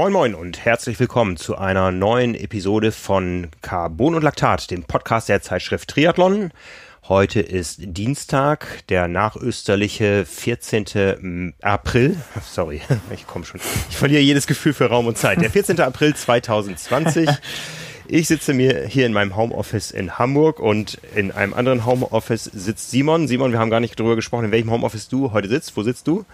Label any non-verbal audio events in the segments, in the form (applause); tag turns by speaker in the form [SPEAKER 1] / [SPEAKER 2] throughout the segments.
[SPEAKER 1] Moin Moin und herzlich willkommen zu einer neuen Episode von Carbon und Laktat, dem Podcast der Zeitschrift Triathlon. Heute ist Dienstag, der nachösterliche 14. April. (laughs) Sorry, (laughs) ich komme schon. Ich verliere jedes Gefühl für Raum und Zeit. Der 14. April 2020. Ich sitze mir hier in meinem Homeoffice in Hamburg und in einem anderen Homeoffice sitzt Simon. Simon, wir haben gar nicht darüber gesprochen, in welchem Homeoffice du heute sitzt. Wo sitzt du?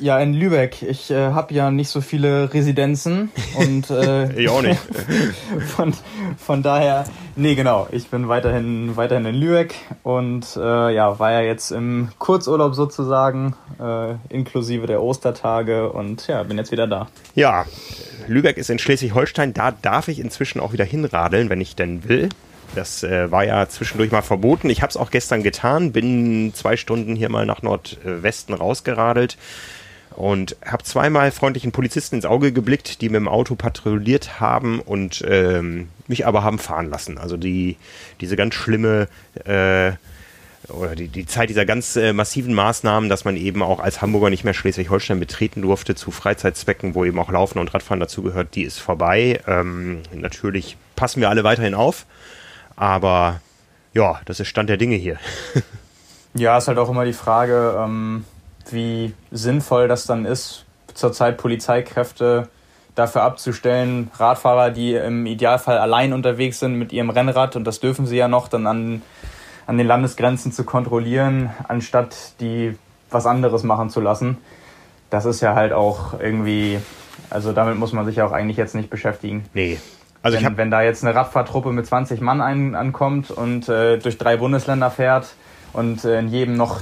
[SPEAKER 2] Ja, in Lübeck. Ich äh, habe ja nicht so viele Residenzen (laughs) und äh,
[SPEAKER 1] ich auch nicht. (laughs)
[SPEAKER 2] von, von daher, nee, genau. Ich bin weiterhin weiterhin in Lübeck und äh, ja, war ja jetzt im Kurzurlaub sozusagen, äh, inklusive der Ostertage und ja, bin jetzt wieder da.
[SPEAKER 1] Ja, Lübeck ist in Schleswig-Holstein. Da darf ich inzwischen auch wieder hinradeln, wenn ich denn will. Das äh, war ja zwischendurch mal verboten. Ich habe es auch gestern getan, bin zwei Stunden hier mal nach Nordwesten rausgeradelt und habe zweimal freundlichen Polizisten ins Auge geblickt, die mit dem Auto patrouilliert haben und ähm, mich aber haben fahren lassen. Also die diese ganz schlimme äh, oder die, die Zeit dieser ganz äh, massiven Maßnahmen, dass man eben auch als Hamburger nicht mehr Schleswig-Holstein betreten durfte zu Freizeitzwecken, wo eben auch Laufen und Radfahren dazugehört, die ist vorbei. Ähm, natürlich passen wir alle weiterhin auf, aber ja, das ist Stand der Dinge hier. (laughs)
[SPEAKER 2] ja, ist halt auch immer die Frage, ähm, wie sinnvoll das dann ist, zurzeit Polizeikräfte dafür abzustellen, Radfahrer, die im Idealfall allein unterwegs sind mit ihrem Rennrad, und das dürfen sie ja noch, dann an, an den Landesgrenzen zu kontrollieren, anstatt die was anderes machen zu lassen. Das ist ja halt auch irgendwie, also damit muss man sich ja auch eigentlich jetzt nicht beschäftigen.
[SPEAKER 1] Nee.
[SPEAKER 2] Also wenn, wenn da jetzt eine Radfahrtruppe mit 20 Mann ein, ankommt und äh, durch drei Bundesländer fährt, und äh, in jedem noch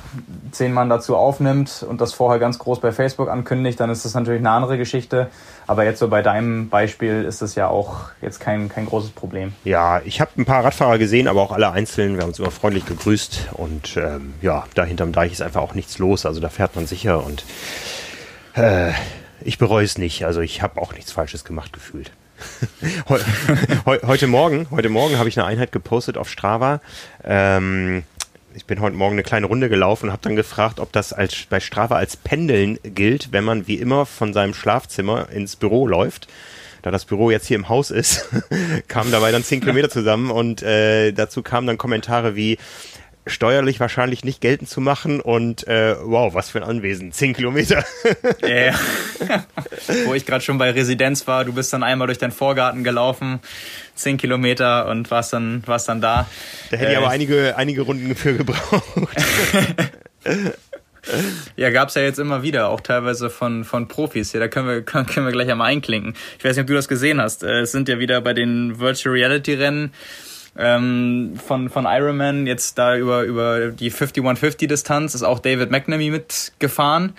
[SPEAKER 2] zehn Mann dazu aufnimmt und das vorher ganz groß bei Facebook ankündigt, dann ist das natürlich eine andere Geschichte. Aber jetzt so bei deinem Beispiel ist das ja auch jetzt kein, kein großes Problem.
[SPEAKER 1] Ja, ich habe ein paar Radfahrer gesehen, aber auch alle einzeln. Wir haben uns immer freundlich gegrüßt und ähm, ja, da hinterm Deich ist einfach auch nichts los. Also da fährt man sicher und äh, ich bereue es nicht. Also ich habe auch nichts Falsches gemacht gefühlt. (laughs) heute Morgen, heute Morgen habe ich eine Einheit gepostet auf Strava. Ähm, ich bin heute Morgen eine kleine Runde gelaufen und habe dann gefragt, ob das als, bei Strafe als Pendeln gilt, wenn man wie immer von seinem Schlafzimmer ins Büro läuft. Da das Büro jetzt hier im Haus ist, (laughs) kamen dabei dann zehn Kilometer zusammen und äh, dazu kamen dann Kommentare wie, steuerlich wahrscheinlich nicht geltend zu machen und äh, wow, was für ein Anwesen, zehn Kilometer.
[SPEAKER 2] Ja. (laughs) Wo ich gerade schon bei Residenz war, du bist dann einmal durch deinen Vorgarten gelaufen, zehn Kilometer und warst dann, warst dann da.
[SPEAKER 1] Da hätte äh, ich aber einige, einige Runden für gebraucht. (laughs)
[SPEAKER 2] Ja, gab's ja jetzt immer wieder, auch teilweise von, von Profis. Ja, da können wir, können wir gleich einmal einklinken. Ich weiß nicht, ob du das gesehen hast. Äh, es sind ja wieder bei den Virtual Reality Rennen ähm, von, von Ironman jetzt da über, über die 5150 Distanz ist auch David McNamee mitgefahren.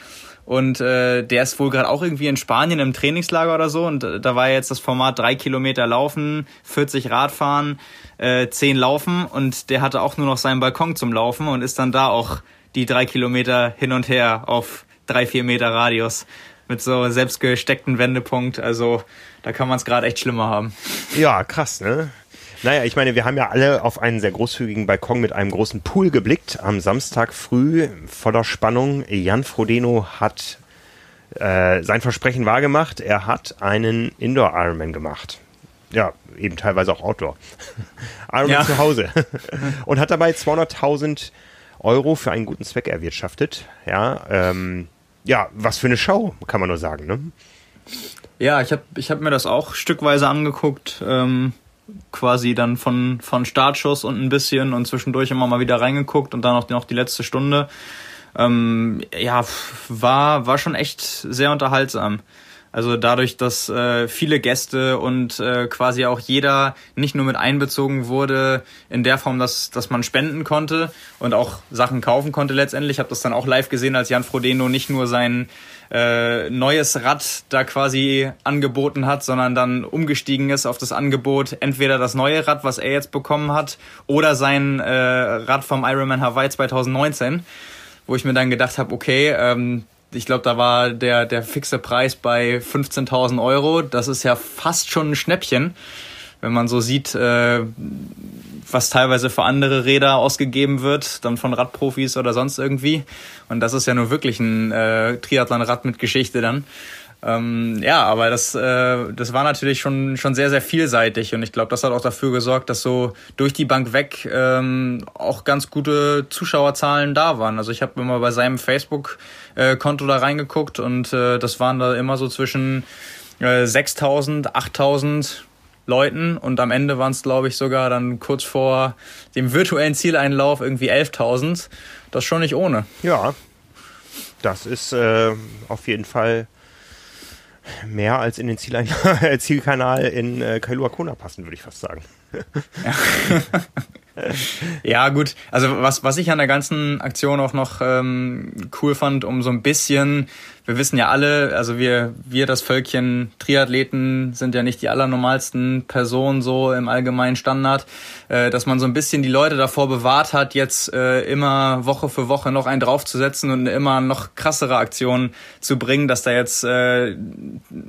[SPEAKER 2] Und äh, der ist wohl gerade auch irgendwie in Spanien im Trainingslager oder so. Und äh, da war jetzt das Format drei Kilometer laufen, 40 Radfahren, äh, 10 laufen. Und der hatte auch nur noch seinen Balkon zum Laufen und ist dann da auch die drei Kilometer hin und her auf drei, vier Meter Radius mit so selbstgesteckten Wendepunkt. Also da kann man es gerade echt schlimmer haben.
[SPEAKER 1] Ja, krass, ne? Naja, ich meine, wir haben ja alle auf einen sehr großzügigen Balkon mit einem großen Pool geblickt. Am Samstag früh voller Spannung. Jan Frodeno hat äh, sein Versprechen wahrgemacht. Er hat einen Indoor-Ironman gemacht. Ja, eben teilweise auch Outdoor. (laughs) Ironman ja. zu Hause. (laughs) Und hat dabei 200.000 Euro für einen guten Zweck erwirtschaftet. Ja, ähm, ja, was für eine Show, kann man nur sagen. Ne?
[SPEAKER 2] Ja, ich habe ich hab mir das auch stückweise angeguckt. Ähm quasi dann von, von Startschuss und ein bisschen und zwischendurch immer mal wieder reingeguckt und dann auch noch die letzte Stunde. Ähm, ja, war, war schon echt sehr unterhaltsam. Also dadurch, dass äh, viele Gäste und äh, quasi auch jeder nicht nur mit einbezogen wurde in der Form, dass, dass man spenden konnte und auch Sachen kaufen konnte letztendlich. Ich habe das dann auch live gesehen, als Jan Frodeno nicht nur sein äh, neues Rad da quasi angeboten hat, sondern dann umgestiegen ist auf das Angebot, entweder das neue Rad, was er jetzt bekommen hat, oder sein äh, Rad vom Ironman Hawaii 2019, wo ich mir dann gedacht habe, okay, ähm, ich glaube, da war der, der fixe Preis bei 15.000 Euro. Das ist ja fast schon ein Schnäppchen, wenn man so sieht, äh, was teilweise für andere Räder ausgegeben wird, dann von Radprofis oder sonst irgendwie. Und das ist ja nur wirklich ein äh, Triathlon-Rad mit Geschichte dann. Ähm, ja, aber das, äh, das war natürlich schon, schon sehr, sehr vielseitig und ich glaube, das hat auch dafür gesorgt, dass so durch die Bank weg ähm, auch ganz gute Zuschauerzahlen da waren. Also ich habe immer bei seinem Facebook-Konto da reingeguckt und äh, das waren da immer so zwischen äh, 6.000, 8.000 Leuten und am Ende waren es, glaube ich, sogar dann kurz vor dem virtuellen Zieleinlauf irgendwie 11.000. Das schon nicht ohne.
[SPEAKER 1] Ja, das ist äh, auf jeden Fall mehr als in den Zielein (laughs) Zielkanal in äh, Kailua Kona passen, würde ich fast sagen. (laughs)
[SPEAKER 2] ja, gut. Also was, was ich an der ganzen Aktion auch noch ähm, cool fand, um so ein bisschen wir wissen ja alle, also wir, wir das Völkchen Triathleten sind ja nicht die allernormalsten Personen so im allgemeinen Standard, äh, dass man so ein bisschen die Leute davor bewahrt hat, jetzt äh, immer Woche für Woche noch einen draufzusetzen und immer noch krassere Aktionen zu bringen, dass da jetzt äh,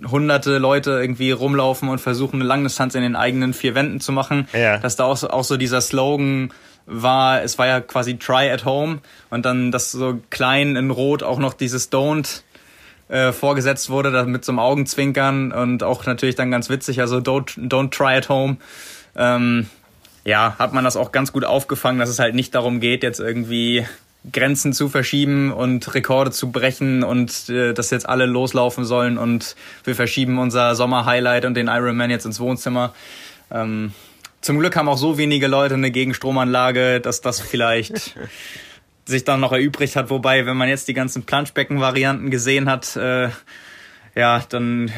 [SPEAKER 2] hunderte Leute irgendwie rumlaufen und versuchen, eine Langdistanz in den eigenen vier Wänden zu machen. Ja. Dass da auch auch so dieser Slogan war, es war ja quasi Try at Home und dann das so klein in Rot auch noch dieses Don't äh, vorgesetzt wurde, da mit so einem Augenzwinkern und auch natürlich dann ganz witzig, also don't, don't try at home. Ähm, ja, hat man das auch ganz gut aufgefangen, dass es halt nicht darum geht, jetzt irgendwie Grenzen zu verschieben und Rekorde zu brechen und äh, dass jetzt alle loslaufen sollen und wir verschieben unser Sommer-Highlight und den Ironman jetzt ins Wohnzimmer. Ähm, zum Glück haben auch so wenige Leute eine Gegenstromanlage, dass das vielleicht (laughs) sich dann noch erübrigt hat. Wobei, wenn man jetzt die ganzen Planschbecken-Varianten gesehen hat, äh, ja, dann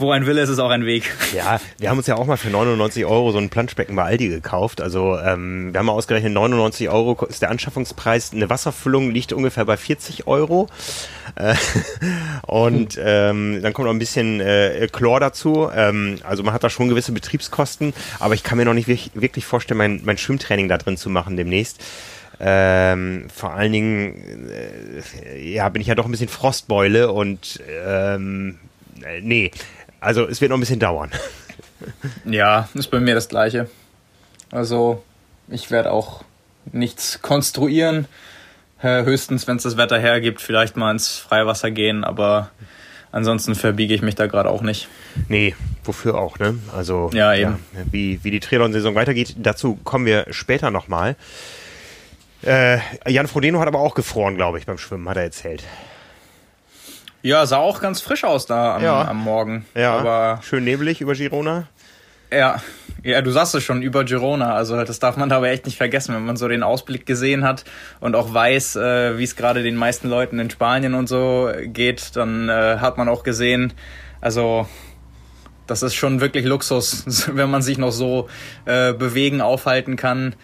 [SPEAKER 2] wo ein Wille ist, ist auch ein Weg.
[SPEAKER 1] Ja, wir haben uns ja auch mal für 99 Euro so ein Planschbecken bei Aldi gekauft. Also ähm, wir haben mal ausgerechnet, 99 Euro ist der Anschaffungspreis. Eine Wasserfüllung liegt ungefähr bei 40 Euro. Äh, (laughs) und ähm, dann kommt noch ein bisschen äh, Chlor dazu. Ähm, also man hat da schon gewisse Betriebskosten, aber ich kann mir noch nicht wirklich vorstellen, mein, mein Schwimmtraining da drin zu machen demnächst. Ähm, vor allen Dingen, äh, ja, bin ich ja doch ein bisschen Frostbeule und ähm, äh, nee, also es wird noch ein bisschen dauern. (laughs)
[SPEAKER 2] Ja, ist bei mir das gleiche. Also ich werde auch nichts konstruieren. Äh, höchstens, wenn es das Wetter hergibt, vielleicht mal ins Freiwasser gehen, aber ansonsten verbiege ich mich da gerade auch nicht.
[SPEAKER 1] Nee, wofür auch, ne? Also ja, eben. Ja, wie, wie die Triathlon-Saison weitergeht, dazu kommen wir später nochmal. Äh, Jan Frodeno hat aber auch gefroren, glaube ich, beim Schwimmen, hat er erzählt.
[SPEAKER 2] Ja, sah auch ganz frisch aus da am, ja. am Morgen.
[SPEAKER 1] Ja, aber schön nebelig über Girona.
[SPEAKER 2] Ja, ja, du sagst es schon über Girona. Also das darf man dabei echt nicht vergessen, wenn man so den Ausblick gesehen hat und auch weiß, äh, wie es gerade den meisten Leuten in Spanien und so geht, dann äh, hat man auch gesehen, also das ist schon wirklich Luxus, (laughs) wenn man sich noch so äh, bewegen, aufhalten kann.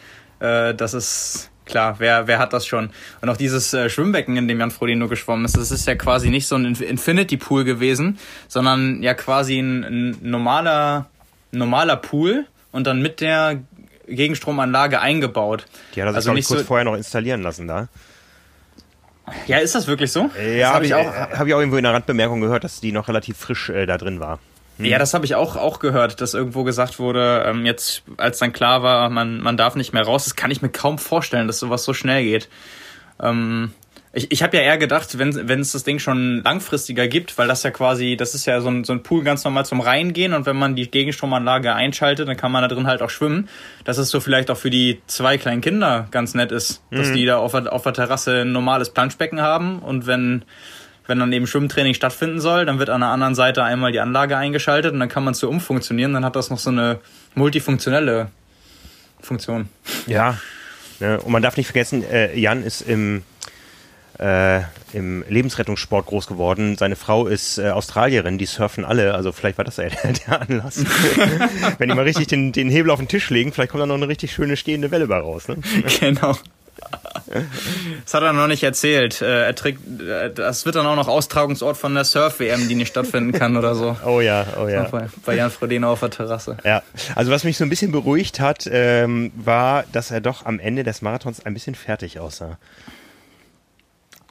[SPEAKER 2] Äh, das ist klar, wer, wer hat das schon? Und auch dieses äh, Schwimmbecken, in dem Jan Frodeno geschwommen ist, das ist ja quasi nicht so ein Infinity Pool gewesen, sondern ja quasi ein, ein normaler, normaler Pool und dann mit der Gegenstromanlage eingebaut.
[SPEAKER 1] Die hat er sich, also nicht kurz so vorher noch installieren lassen da.
[SPEAKER 2] Ja, ist das wirklich so?
[SPEAKER 1] Ja, habe ich, auch, hab ich auch irgendwo in der Randbemerkung gehört, dass die noch relativ frisch äh, da drin war.
[SPEAKER 2] Hm. Ja, das habe ich auch, auch gehört, dass irgendwo gesagt wurde, ähm, jetzt, als dann klar war, man, man darf nicht mehr raus, das kann ich mir kaum vorstellen, dass sowas so schnell geht. Ähm, ich ich habe ja eher gedacht, wenn, wenn es das Ding schon langfristiger gibt, weil das ja quasi, das ist ja so ein, so ein Pool ganz normal zum Reingehen und wenn man die Gegenstromanlage einschaltet, dann kann man da drin halt auch schwimmen, dass es so vielleicht auch für die zwei kleinen Kinder ganz nett ist, dass mhm. die da auf, auf der Terrasse ein normales Planschbecken haben und wenn wenn dann eben Schwimmtraining stattfinden soll, dann wird an der anderen Seite einmal die Anlage eingeschaltet und dann kann man zu umfunktionieren. Dann hat das noch so eine multifunktionelle Funktion.
[SPEAKER 1] Ja, ne, und man darf nicht vergessen, äh, Jan ist im, äh, im Lebensrettungssport groß geworden. Seine Frau ist äh, Australierin, die surfen alle, also vielleicht war das ja der, (laughs) der Anlass. (laughs) Wenn die mal richtig den, den Hebel auf den Tisch legen, vielleicht kommt da noch eine richtig schöne stehende Welle bei raus. Ne? (laughs)
[SPEAKER 2] Genau. Das hat er noch nicht erzählt. Äh, er trägt, äh, das wird dann auch noch Austragungsort von der Surf-WM, die nicht stattfinden kann oder so. (laughs)
[SPEAKER 1] Oh ja, oh ja.
[SPEAKER 2] Bei, Jan Frodeno auf der Terrasse.
[SPEAKER 1] Ja, also was mich so ein bisschen beruhigt hat, ähm, war, dass er doch am Ende des Marathons ein bisschen fertig aussah.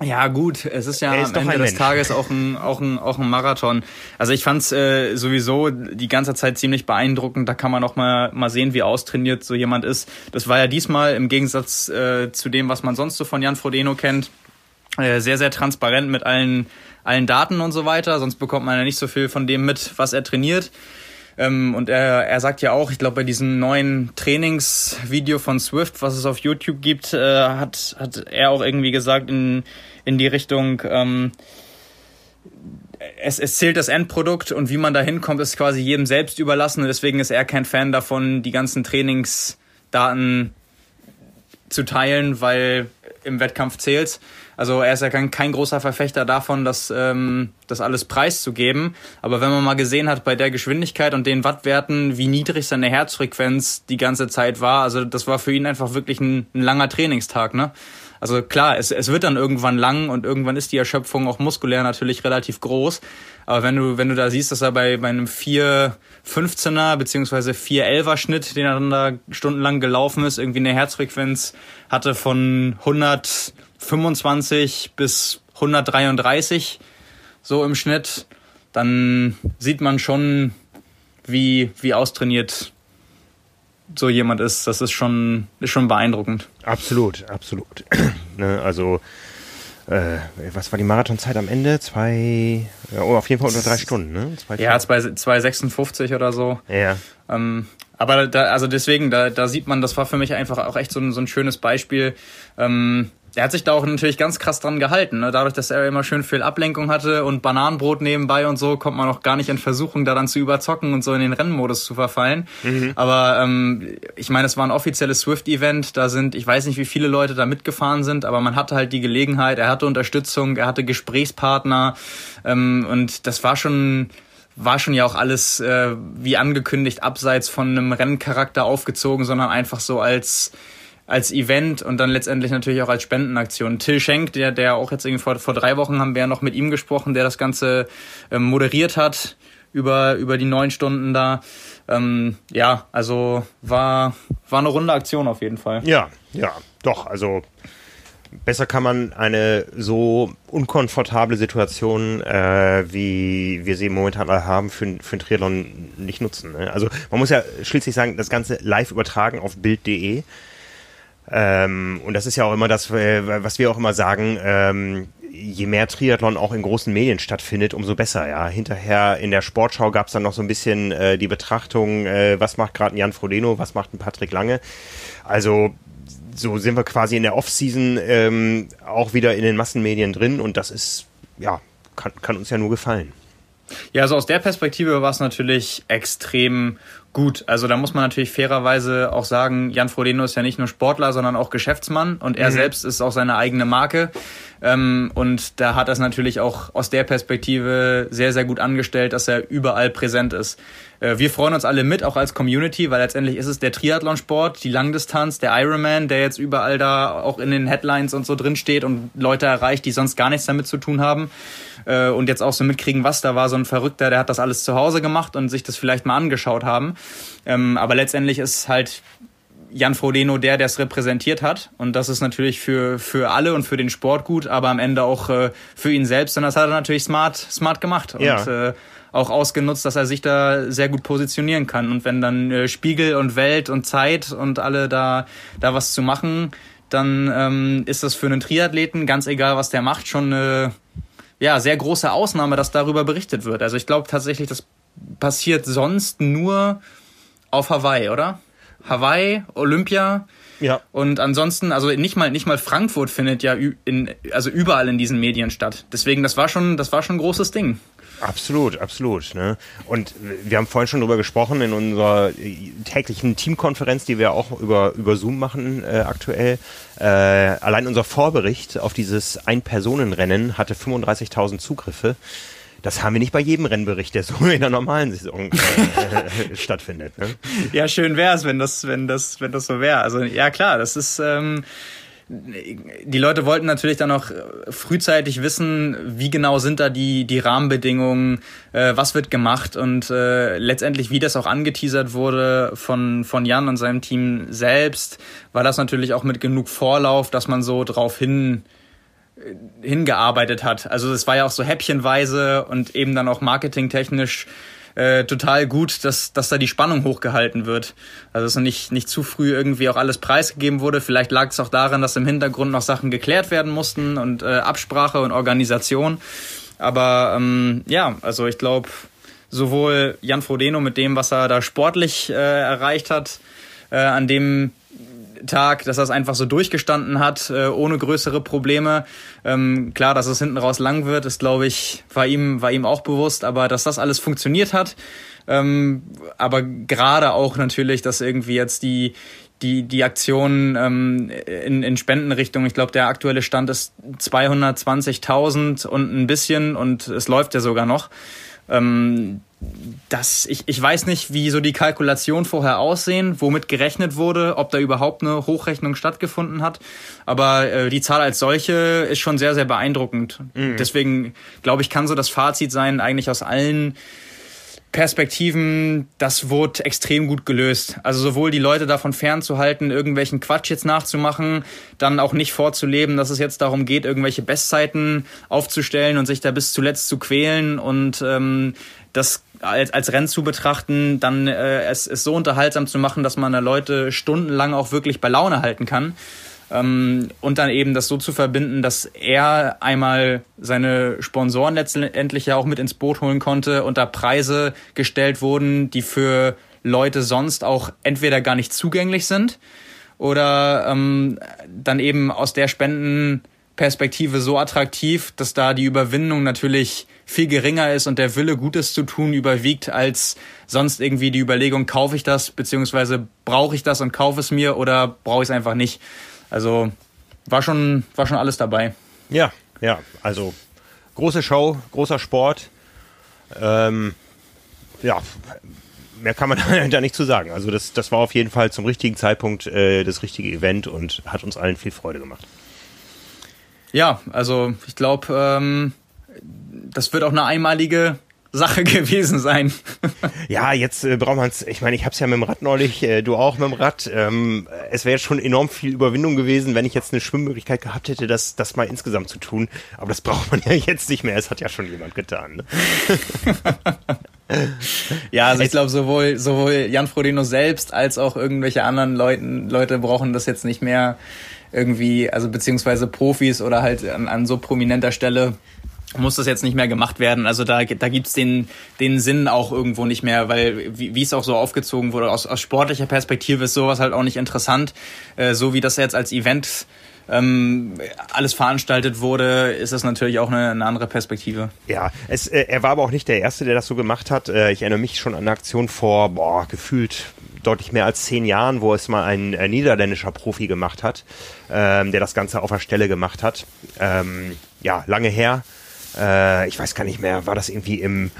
[SPEAKER 2] Ja, gut, es ist ja ist am Ende des Mensch. Tages auch ein, auch, ein, auch ein Marathon. Also ich fand's äh, sowieso die ganze Zeit ziemlich beeindruckend. Da kann man auch mal, mal sehen, wie austrainiert so jemand ist. Das war ja diesmal im Gegensatz äh, zu dem, was man sonst so von Jan Frodeno kennt, äh, sehr, sehr transparent mit allen allen Daten und so weiter, sonst bekommt man ja nicht so viel von dem mit, was er trainiert. Ähm, und er, er sagt ja auch, ich glaube, bei diesem neuen Trainingsvideo von Swift, was es auf YouTube gibt, äh, hat, hat er auch irgendwie gesagt in, in die Richtung, ähm, es, es zählt das Endprodukt und wie man da hinkommt, ist quasi jedem selbst überlassen. Und deswegen ist er kein Fan davon, die ganzen Trainingsdaten zu teilen, weil im Wettkampf zählt. Also er ist ja kein, kein großer Verfechter davon, das, ähm, das alles preiszugeben. Aber wenn man mal gesehen hat bei der Geschwindigkeit und den Wattwerten, wie niedrig seine Herzfrequenz die ganze Zeit war, also das war für ihn einfach wirklich ein, ein langer Trainingstag, ne? Also klar, es, es wird dann irgendwann lang und irgendwann ist die Erschöpfung auch muskulär natürlich relativ groß. Aber wenn du, wenn du da siehst, dass er bei, bei einem 4-15er bzw. 4-11er Schnitt, den er dann da stundenlang gelaufen ist, irgendwie eine Herzfrequenz hatte von 125 bis 133 so im Schnitt, dann sieht man schon, wie, wie austrainiert so jemand ist, das ist schon, ist schon beeindruckend.
[SPEAKER 1] Absolut, absolut. (clears throat) ne, also, äh, was war die Marathonzeit am Ende? Zwei, oh, auf jeden Fall unter drei Stunden, ne?
[SPEAKER 2] Zwei ja, 2,56 oder so.
[SPEAKER 1] Ja.
[SPEAKER 2] Ähm, aber da, also deswegen, da, da sieht man, das war für mich einfach auch echt so ein, so ein schönes Beispiel. Ähm, er hat sich da auch natürlich ganz krass dran gehalten. Ne? Dadurch, dass er immer schön viel Ablenkung hatte und Bananenbrot nebenbei und so, kommt man auch gar nicht in Versuchung, daran zu überzocken und so in den Rennmodus zu verfallen. Mhm. Aber ähm, ich meine, es war ein offizielles Swift-Event. Da sind, ich weiß nicht, wie viele Leute da mitgefahren sind, aber man hatte halt die Gelegenheit, er hatte Unterstützung, er hatte Gesprächspartner ähm, und das war schon war schon ja auch alles äh, wie angekündigt abseits von einem Renncharakter aufgezogen, sondern einfach so als als Event und dann letztendlich natürlich auch als Spendenaktion. Till Schenk, der, der auch jetzt irgendwie vor, vor drei Wochen haben wir ja noch mit ihm gesprochen, der das Ganze ähm, moderiert hat über, über die neun Stunden da. Ähm, ja, also war, war eine runde Aktion auf jeden Fall.
[SPEAKER 1] Ja, ja, doch, also besser kann man eine so unkomfortable Situation, äh, wie wir sie momentan haben, für, für ein Triathlon nicht nutzen. Ne? Also man muss ja schließlich sagen, das Ganze live übertragen auf Bild.de. Ähm, und das ist ja auch immer das, äh, was wir auch immer sagen, ähm, je mehr Triathlon auch in großen Medien stattfindet, umso besser. Ja, hinterher in der Sportschau gab es dann noch so ein bisschen äh, die Betrachtung, äh, was macht gerade ein Jan Frodeno, was macht ein Patrick Lange. Also so sind wir quasi in der Offseason ähm, auch wieder in den Massenmedien drin und das ist ja kann, kann uns ja nur gefallen.
[SPEAKER 2] Ja, also aus der Perspektive war es natürlich extrem gut. Also da muss man natürlich fairerweise auch sagen, Jan Frodeno ist ja nicht nur Sportler, sondern auch Geschäftsmann und er mhm. selbst ist auch seine eigene Marke. Ähm, und da hat er es natürlich auch aus der Perspektive sehr, sehr gut angestellt, dass er überall präsent ist. Äh, wir freuen uns alle mit, auch als Community, weil letztendlich ist es der Triathlonsport, die Langdistanz, der Ironman, der jetzt überall da auch in den Headlines und so drin steht und Leute erreicht, die sonst gar nichts damit zu tun haben äh, und jetzt auch so mitkriegen, was da war. So ein Verrückter, der hat das alles zu Hause gemacht und sich das vielleicht mal angeschaut haben. Ähm, aber letztendlich ist halt Jan Frodeno der, der es repräsentiert hat. Und das ist natürlich für, für alle und für den Sport gut, aber am Ende auch äh, für ihn selbst. Und das hat er natürlich smart, smart gemacht.
[SPEAKER 1] Ja.
[SPEAKER 2] Und äh, auch ausgenutzt, dass er sich da sehr gut positionieren kann. Und wenn dann äh, Spiegel und Welt und Zeit und alle da, da was zu machen, dann ähm, ist das für einen Triathleten, ganz egal was der macht, schon eine ja, sehr große Ausnahme, dass darüber berichtet wird. Also ich glaube tatsächlich, das passiert sonst nur auf Hawaii, oder? Hawaii, Olympia.
[SPEAKER 1] Ja.
[SPEAKER 2] Und ansonsten, also nicht mal, nicht mal Frankfurt findet ja in, also überall in diesen Medien statt. Deswegen, das war schon, das war schon ein großes Ding.
[SPEAKER 1] Absolut, absolut. Ne? Und wir haben vorhin schon drüber gesprochen in unserer täglichen Teamkonferenz, die wir auch über, über Zoom machen äh, aktuell. Äh, allein unser Vorbericht auf dieses Ein-Personen-Rennen hatte 35.000 Zugriffe. Das haben wir nicht bei jedem Rennbericht, der so (laughs) in der normalen Saison äh, stattfindet. Ne?
[SPEAKER 2] Ja, schön wäre es, wenn das, wenn das, wenn das so wäre. Also ja klar, das ist ähm, die Leute wollten natürlich dann auch frühzeitig wissen, wie genau sind da die, die Rahmenbedingungen, äh, was wird gemacht und äh, letztendlich, wie das auch angeteasert wurde von, von Jan und seinem Team selbst, war das natürlich auch mit genug Vorlauf, dass man so drauf hin äh, hingearbeitet hat. Also es war ja auch so häppchenweise und eben dann auch marketingtechnisch äh, total gut, dass, dass da die Spannung hochgehalten wird. Also dass nicht, nicht zu früh irgendwie auch alles preisgegeben wurde. Vielleicht lag es auch daran, dass im Hintergrund noch Sachen geklärt werden mussten und äh, Absprache und Organisation. Aber ähm, ja, also ich glaube, sowohl Jan Frodeno mit dem, was er da sportlich äh, erreicht hat, äh, an dem Tag, dass er es einfach so durchgestanden hat, äh, ohne größere Probleme. Ähm, klar, dass es hinten raus lang wird, ist, glaube ich, war ihm, war ihm auch bewusst, aber dass das alles funktioniert hat. Ähm, aber gerade auch natürlich, dass irgendwie jetzt die, die, die Aktion ähm, in, in Spendenrichtung, ich glaube, der aktuelle Stand ist 220.000 und ein bisschen und es läuft ja sogar noch. Ähm, das, ich, ich weiß nicht, wie so die Kalkulation vorher aussehen, womit gerechnet wurde, ob da überhaupt eine Hochrechnung stattgefunden hat. Aber äh, die Zahl als solche ist schon sehr, sehr beeindruckend. Mhm. Deswegen glaube ich, kann so das Fazit sein, eigentlich aus allen Perspektiven, das wurde extrem gut gelöst. Also sowohl die Leute davon fernzuhalten, irgendwelchen Quatsch jetzt nachzumachen, dann auch nicht vorzuleben, dass es jetzt darum geht, irgendwelche Bestzeiten aufzustellen und sich da bis zuletzt zu quälen und ähm, das als, als Rennen zu betrachten, dann äh, es, es so unterhaltsam zu machen, dass man da Leute stundenlang auch wirklich bei Laune halten kann. Ähm, und dann eben das so zu verbinden, dass er einmal seine Sponsoren letztendlich ja auch mit ins Boot holen konnte und da Preise gestellt wurden, die für Leute sonst auch entweder gar nicht zugänglich sind oder ähm, dann eben aus der Spendenperspektive so attraktiv, dass da die Überwindung natürlich viel geringer ist und der Wille, Gutes zu tun, überwiegt als sonst irgendwie die Überlegung, kaufe ich das, beziehungsweise brauche ich das und kaufe es mir oder brauche ich es einfach nicht. Also war schon, war schon alles dabei.
[SPEAKER 1] Ja, ja, also große Show, großer Sport. Ähm, ja, mehr kann man (laughs) da nicht zu sagen. Also das, das war auf jeden Fall zum richtigen Zeitpunkt äh, das richtige Event und hat uns allen viel Freude gemacht.
[SPEAKER 2] Ja, also ich glaube, ähm, das wird auch eine einmalige Sache (laughs) gewesen sein.
[SPEAKER 1] ja, jetzt äh, braucht man es, ich meine, ich habe es ja mit dem Rad neulich, äh, du auch mit dem Rad. Ähm, es wäre schon enorm viel Überwindung gewesen, wenn ich jetzt eine Schwimmmöglichkeit gehabt hätte, das, das mal insgesamt zu tun. Aber das braucht man (laughs) ja jetzt nicht mehr, es hat ja schon jemand getan. Ne?
[SPEAKER 2] ja, also ich glaube, sowohl, sowohl Jan Frodeno selbst als auch irgendwelche anderen Leuten, Leute brauchen das jetzt nicht mehr irgendwie, also beziehungsweise Profis oder halt an, an so prominenter Stelle muss das jetzt nicht mehr gemacht werden. Also da, da gibt's den, den Sinn auch irgendwo nicht mehr, weil wie, wie es auch so aufgezogen wurde, aus, aus sportlicher Perspektive ist sowas halt auch nicht interessant. Äh, so wie das jetzt als Event ähm, alles veranstaltet wurde, ist das natürlich auch eine, eine andere Perspektive.
[SPEAKER 1] Ja, es, äh, er war aber auch nicht der Erste, der das so gemacht hat. Äh, ich erinnere mich schon an eine Aktion vor, boah, gefühlt deutlich mehr als zehn Jahren, wo es mal ein äh, niederländischer Profi gemacht hat, ähm, der das Ganze auf der Stelle gemacht hat. Ähm, ja, lange her äh, ich weiß gar nicht mehr, war das irgendwie im,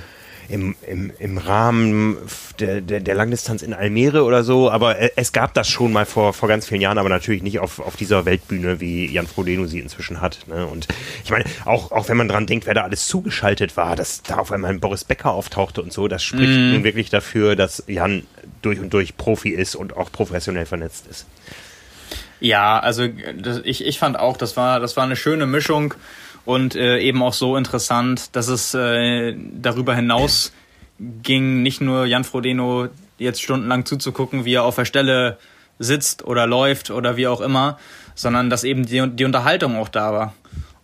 [SPEAKER 1] im, im, im Rahmen der, der, der Langdistanz in Almere oder so, aber äh, es gab das schon mal vor, vor ganz vielen Jahren, aber natürlich nicht auf, auf dieser Weltbühne, wie Jan Frodeno sie inzwischen hat. Ne? Und ich meine, auch, auch wenn man dran denkt, wer da alles zugeschaltet war, dass da auf einmal ein Boris Becker auftauchte und so, das spricht mm. nun wirklich dafür, dass Jan durch und durch Profi ist und auch professionell vernetzt ist.
[SPEAKER 2] Ja, also das, ich, ich fand auch, das war, das war eine schöne Mischung und äh, eben auch so interessant, dass es äh, darüber hinaus ging, nicht nur Jan Frodeno jetzt stundenlang zuzugucken, wie er auf der Stelle sitzt oder läuft oder wie auch immer, sondern dass eben die, die Unterhaltung auch da war.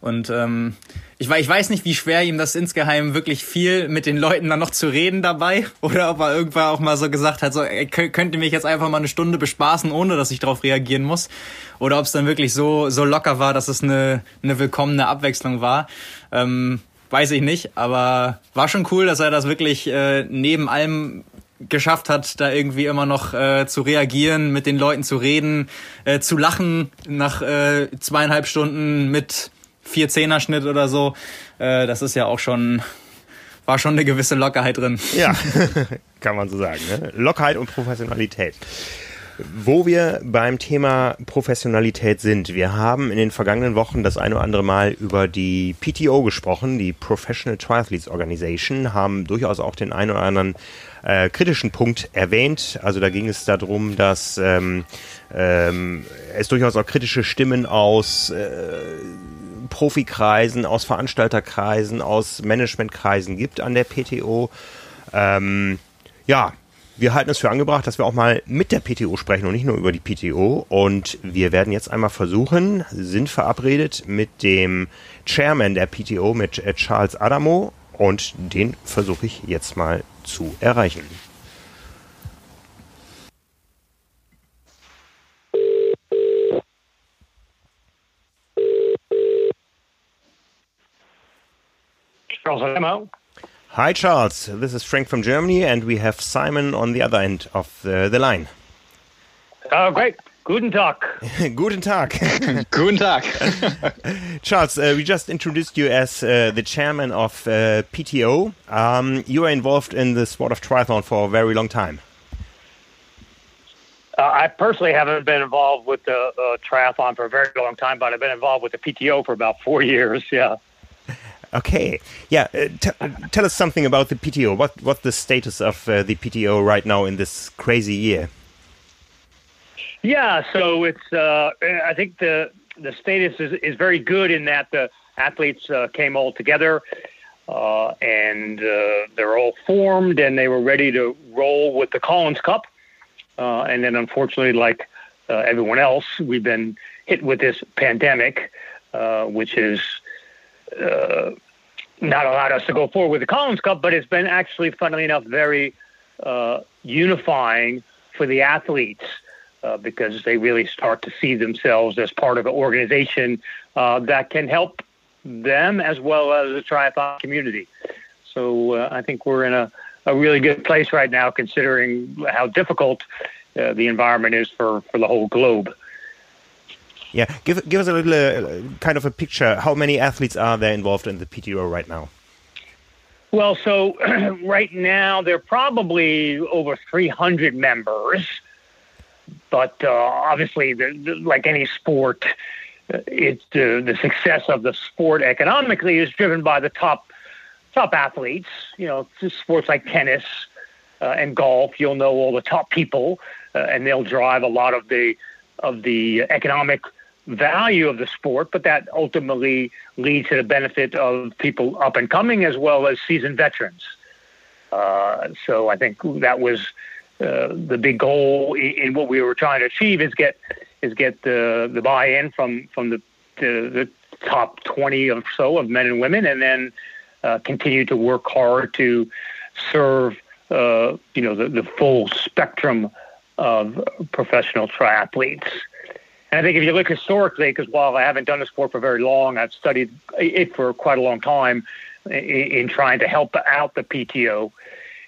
[SPEAKER 2] Und ähm, ich, ich weiß nicht, wie schwer ihm das insgeheim wirklich viel mit den Leuten dann noch zu reden dabei (laughs) oder ob er irgendwann auch mal so gesagt hat, so ey, könnt ihr mich jetzt einfach mal eine Stunde bespaßen, ohne dass ich darauf reagieren muss oder ob es dann wirklich so so locker war, dass es eine eine willkommene Abwechslung war. Ähm, weiß ich nicht, aber war schon cool, dass er das wirklich äh, neben allem geschafft hat, da irgendwie immer noch äh, zu reagieren, mit den Leuten zu reden, äh, zu lachen nach äh, zweieinhalb Stunden mit vier Zehner-Schnitt oder so. Äh, das ist ja auch schon, war schon eine gewisse Lockerheit drin.
[SPEAKER 1] Ja, (laughs) kann man so sagen. Ne? Lockerheit und Professionalität. Wo wir beim Thema Professionalität sind, wir haben in den vergangenen Wochen das eine oder andere Mal über die PTO gesprochen, die Professional Triathletes Organization, haben durchaus auch den einen oder anderen äh, kritischen Punkt erwähnt. Also da ging es darum, dass ähm, ähm, es durchaus auch kritische Stimmen aus äh, Profikreisen, aus Veranstalterkreisen, aus Managementkreisen gibt an der PTO. Ähm, ja, wir halten es für angebracht, dass wir auch mal mit der PTO sprechen und nicht nur über die PTO. Und wir werden jetzt einmal versuchen, sind verabredet mit dem Chairman der PTO, mit Charles Adamo. Und den versuche ich jetzt mal zu erreichen. Charles Adamo. Hi, Charles. This is Frank from Germany, and we have Simon on the other end of the, the line.
[SPEAKER 3] Oh, great. Guten Tag. (laughs)
[SPEAKER 1] Guten Tag. (laughs)
[SPEAKER 2] Guten Tag. (laughs)
[SPEAKER 1] Charles, uh, we just introduced you as uh, the chairman of uh, PTO. Um, you are involved in the sport of triathlon for a very long time.
[SPEAKER 3] Uh, I personally haven't been involved with the uh, triathlon for a very long time, but I've been involved with the PTO for about four years. Yeah.
[SPEAKER 1] Okay, yeah. Uh, tell us something about the PTO. What what's the status of uh, the PTO right now in this crazy year?
[SPEAKER 3] Yeah, so it's. Uh, I think the the status is, is very good in that the athletes uh, came all together uh, and uh, they're all formed and they were ready to roll with the Collins Cup. and then, unfortunately, like everyone else, we've been hit with this pandemic, which is uh, not allowed us to go forward with the Collins Cup, but it's been actually, funnily enough, very uh, unifying for the athletes uh, because they really start to see themselves as part of an organization uh, that can help them as well as the triathlon community. So uh, I think we're in a, a really good place right now, considering how difficult uh, the environment is for, for the whole globe.
[SPEAKER 1] Yeah, give give us a little uh, kind of a picture. How many athletes are there involved in the PTO right now?
[SPEAKER 3] Well, so (clears throat) right now there are probably over 300 members, but uh, obviously, the, the, like any sport, uh, it's uh, the success of the sport economically is driven by the top top athletes. You know, sports like tennis uh, and golf, you'll know all the top people, uh, and they'll drive a lot of the of the economic value of the sport, but that ultimately leads to the benefit of people up and coming as well as seasoned veterans. Uh, so I think that was uh, the big goal in, in, what we were trying to achieve is get is get the the buy-in from from the the, the top 20 or so of men and women, and then uh, continue to work hard to serve uh, you know the, the full spectrum of professional triathletes. And I think if you look historically, because while I haven't done the sport for very long, I've studied it for quite a long time in, in trying to help out the PTO.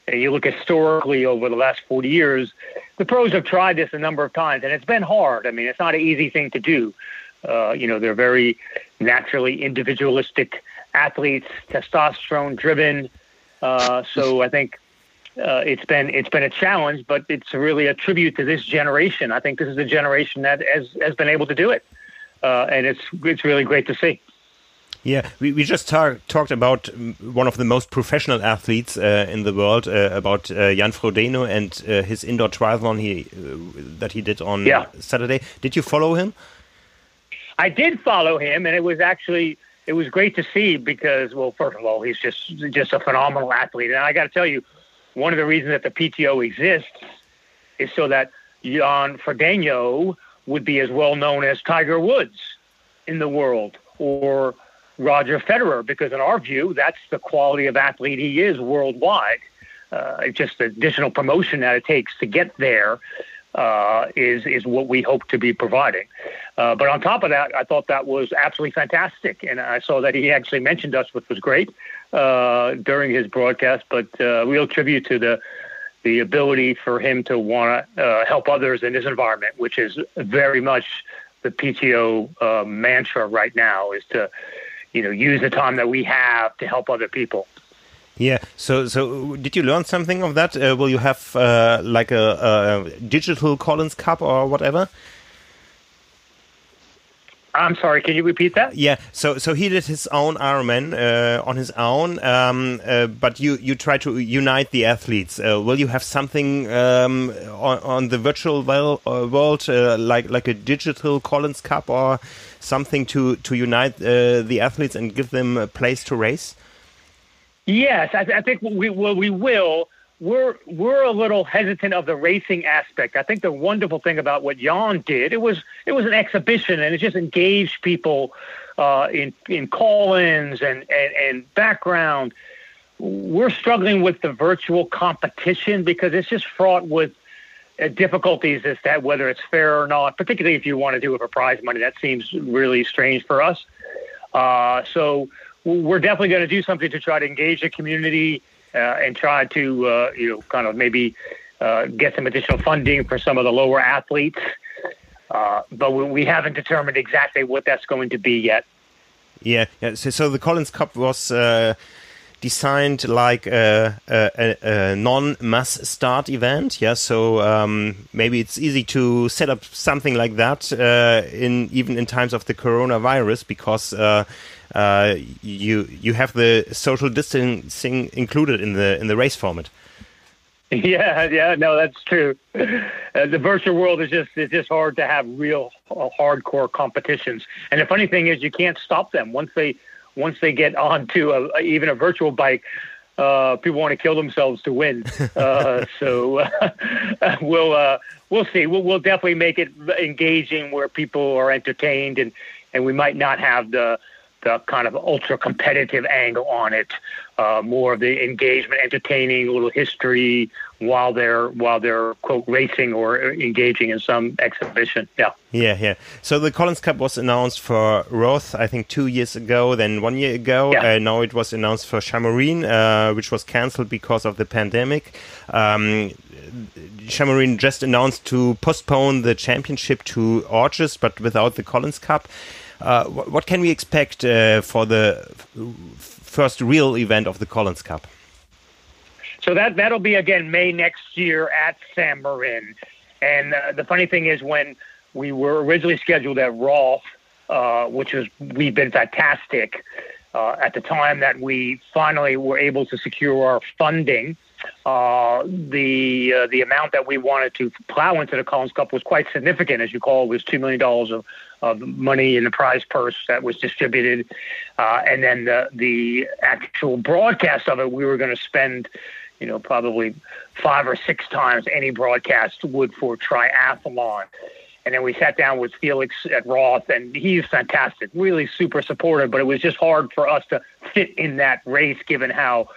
[SPEAKER 3] And you look historically over the last 40 years, the pros have tried this a number of times, and it's been hard. I mean, it's not an easy thing to do. Uh, you know, they're very naturally individualistic athletes, testosterone driven. Uh, so I think uh, it's been it's been a challenge, but it's really a tribute to this generation. I think this is the generation that has has been able to do it, uh, and it's it's really great to see.
[SPEAKER 1] Yeah, we, we just tar- talked about one of the most professional athletes uh, in the world, uh, about uh, Jan Frodeno and uh, his indoor triathlon he that he did on yeah. Saturday. Did you follow him?
[SPEAKER 3] I did follow him, and it was actually it was great to see because, well, first of all, he's just just a phenomenal athlete, and I got to tell you one of the reasons that the PTO exists is so that Jan Frodeno would be as well known as Tiger Woods in the world or Roger Federer, because in our view, that's the quality of athlete he is worldwide. Uh, it's just the additional promotion that it takes to get there uh, is is what we hope to be providing. Uh, but on top of that, I thought that was absolutely fantastic, and I saw that he actually mentioned us, which was great uh, during his broadcast. But uh, real tribute to the the ability for him to want to uh, help others in this environment, which is very much the PTO uh, mantra right now, is to you know use the time that we have to help other people.
[SPEAKER 1] Yeah. So, so did you learn something of that? Uh, will you have uh, like a, a, digital Collins Cup or whatever?
[SPEAKER 3] I'm sorry. Can you repeat that?
[SPEAKER 1] Yeah. So, so he did his own Ironman uh, on his own, um, uh, but you you try to unite the athletes. Uh, will you have something um, on, on, the virtual uh, world, like like a digital Collins Cup or something to to unite the athletes and give them a place to race?
[SPEAKER 3] Yes, I, I think we well, we will. We're we're a little hesitant of the racing aspect. I think the wonderful thing about what Jan did, it was it was an exhibition and it just engaged people uh, in in call-ins and, and and background. We're struggling with the virtual competition because it's just fraught with uh, difficulties as to whether it's fair or not. Particularly if you want to do it for prize money, that seems really strange for us. Uh, so we're definitely going to do something to try to engage the community and try to uh, you know kind of maybe uh, get some additional funding for some of the lower athletes. but we, we haven't determined exactly what that's going to be yet.
[SPEAKER 1] Yeah, yeah. So, so the Collins Cup was designed like a, a, a non-mass start event. Yeah, so um, maybe it's easy to set up something like that uh, in even in times of the coronavirus because uh, uh, you you have the social distancing included in the in the race format. (laughs)
[SPEAKER 3] Yeah, yeah, no, that's true. Uh, the virtual world is just it's just hard to have real uh, hardcore competitions. And the funny thing is, you can't stop them once they once they get (laughs) onto a, even a virtual bike. Uh, people want to kill themselves to win. (laughs) Uh, so uh, we'll uh, we'll see. We'll, we'll definitely make it engaging where people are entertained, and and we might not have the the kind of ultra competitive angle on it. Uh, more of the engagement, entertaining, a little history while they're while they're quote racing or engaging in some exhibition. Yeah.
[SPEAKER 1] Yeah, yeah. So the Collins Cup was announced for Roth, I think, two years ago, then one year ago. Yeah. Uh, now it was announced for Chamorin, uh, which was cancelled because of the pandemic. Um, Chamorin just announced to postpone the championship to August, but without the Collins Cup. Uh, what can we expect uh, for the first real event of the Collins Cup?
[SPEAKER 3] So that that'll be again May next year at San Marin. And uh, the funny thing is, when we were originally scheduled at Roth, uh, which was we've been fantastic. Uh, at the time that we finally were able to secure our funding, uh, the uh, the amount that we wanted to plow into the Collins Cup was quite significant. As you call, it was two million dollars of, of money in the prize purse that was distributed, uh, and then the the actual broadcast of it, we were going to spend, you know, probably five or six times any broadcast would for triathlon. And then we sat down with Felix at Roth, and he's fantastic, really super supportive. But it was just hard for us to fit in that race, given how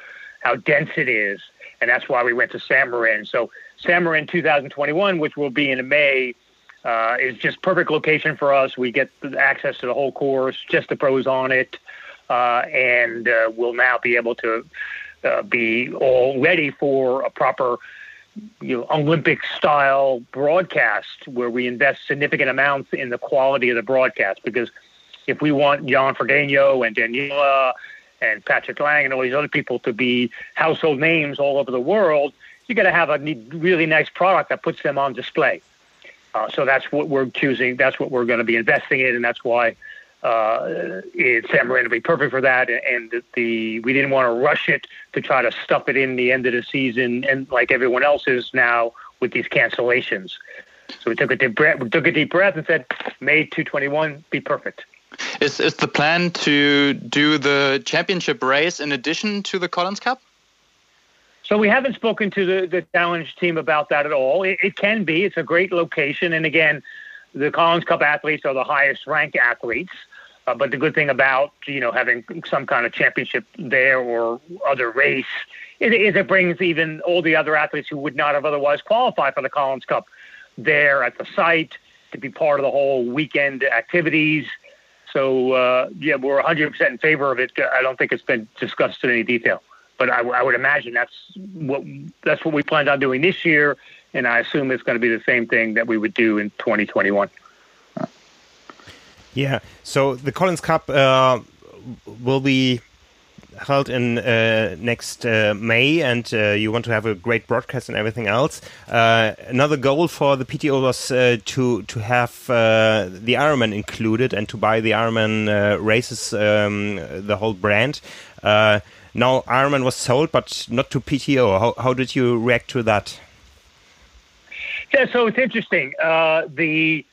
[SPEAKER 3] how dense it is and that's why we went to San Marin. So San Marin 2021, which will be in May, uh, is just perfect location for us. We get access to the whole course, just the pros on it, uh, and uh, we'll now be able to uh, be all ready for a proper you know, Olympic style broadcast where we invest significant amounts in the quality of the broadcast because if we want Jan Frodeno and Daniela and Patrick Lang and all these other people to be household names all over the world, you got to have a really nice product that puts them on display. Uh, so that's what we're choosing. That's what we're going to be investing in, and that's why uh, it's San Marino be perfect for that. And the, the we didn't want to rush it to try to stuff it in the end of the season, and like everyone else is now with these cancellations. So we took a deep breath. We took a deep breath and said, "May 221 be perfect."
[SPEAKER 2] Is is the plan to do the championship race in addition to the Collins Cup?
[SPEAKER 3] So we haven't spoken to the, the challenge team about that at all. It, it can be. It's a great location, and again, the Collins Cup athletes are the highest ranked athletes. Uh, but the good thing about you know having some kind of championship there or other race is, is it brings even all the other athletes who would not have otherwise qualified for the Collins Cup there at the site to be part of the whole weekend activities. So uh, yeah, we're 100% in favor of it. I don't think it's been discussed in any detail, but I, I would imagine that's what that's what we planned on doing this year, and I assume it's going to be the same thing that we would do in 2021.
[SPEAKER 1] Yeah. So the Collins Cup uh, will be held in uh, next uh, May, and uh, you want to have a great broadcast and everything else. Uh, another goal for the PTO was uh, to to have the Ironman included and to buy the Ironman races, um, the whole brand. now Ironman was sold, but not to PTO. How how did you react to that?
[SPEAKER 3] Yeah, so it's interesting. the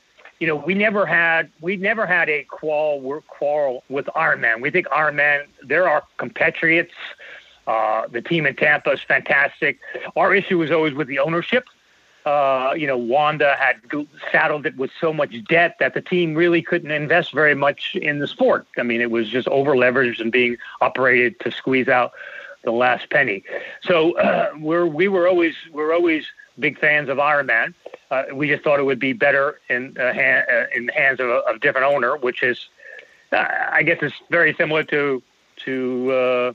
[SPEAKER 3] you know, we never had we never had a quarrel quarrel with Iron Man. We think Iron Man, they're our compatriots. Uh, the team in Tampa is fantastic. Our issue is always with the ownership. Uh, you know, Wanda had saddled it with so much debt that the team really couldn't invest very much in the sport. I mean, it was just over leveraged and being operated to squeeze out the last penny. So uh, we're we were always we're always big fans of Iron Man. Uh, we just thought it would be better in uh, hand, uh, in the hands of a, of different owner, which is, uh, I guess, it's very similar to to. Uh,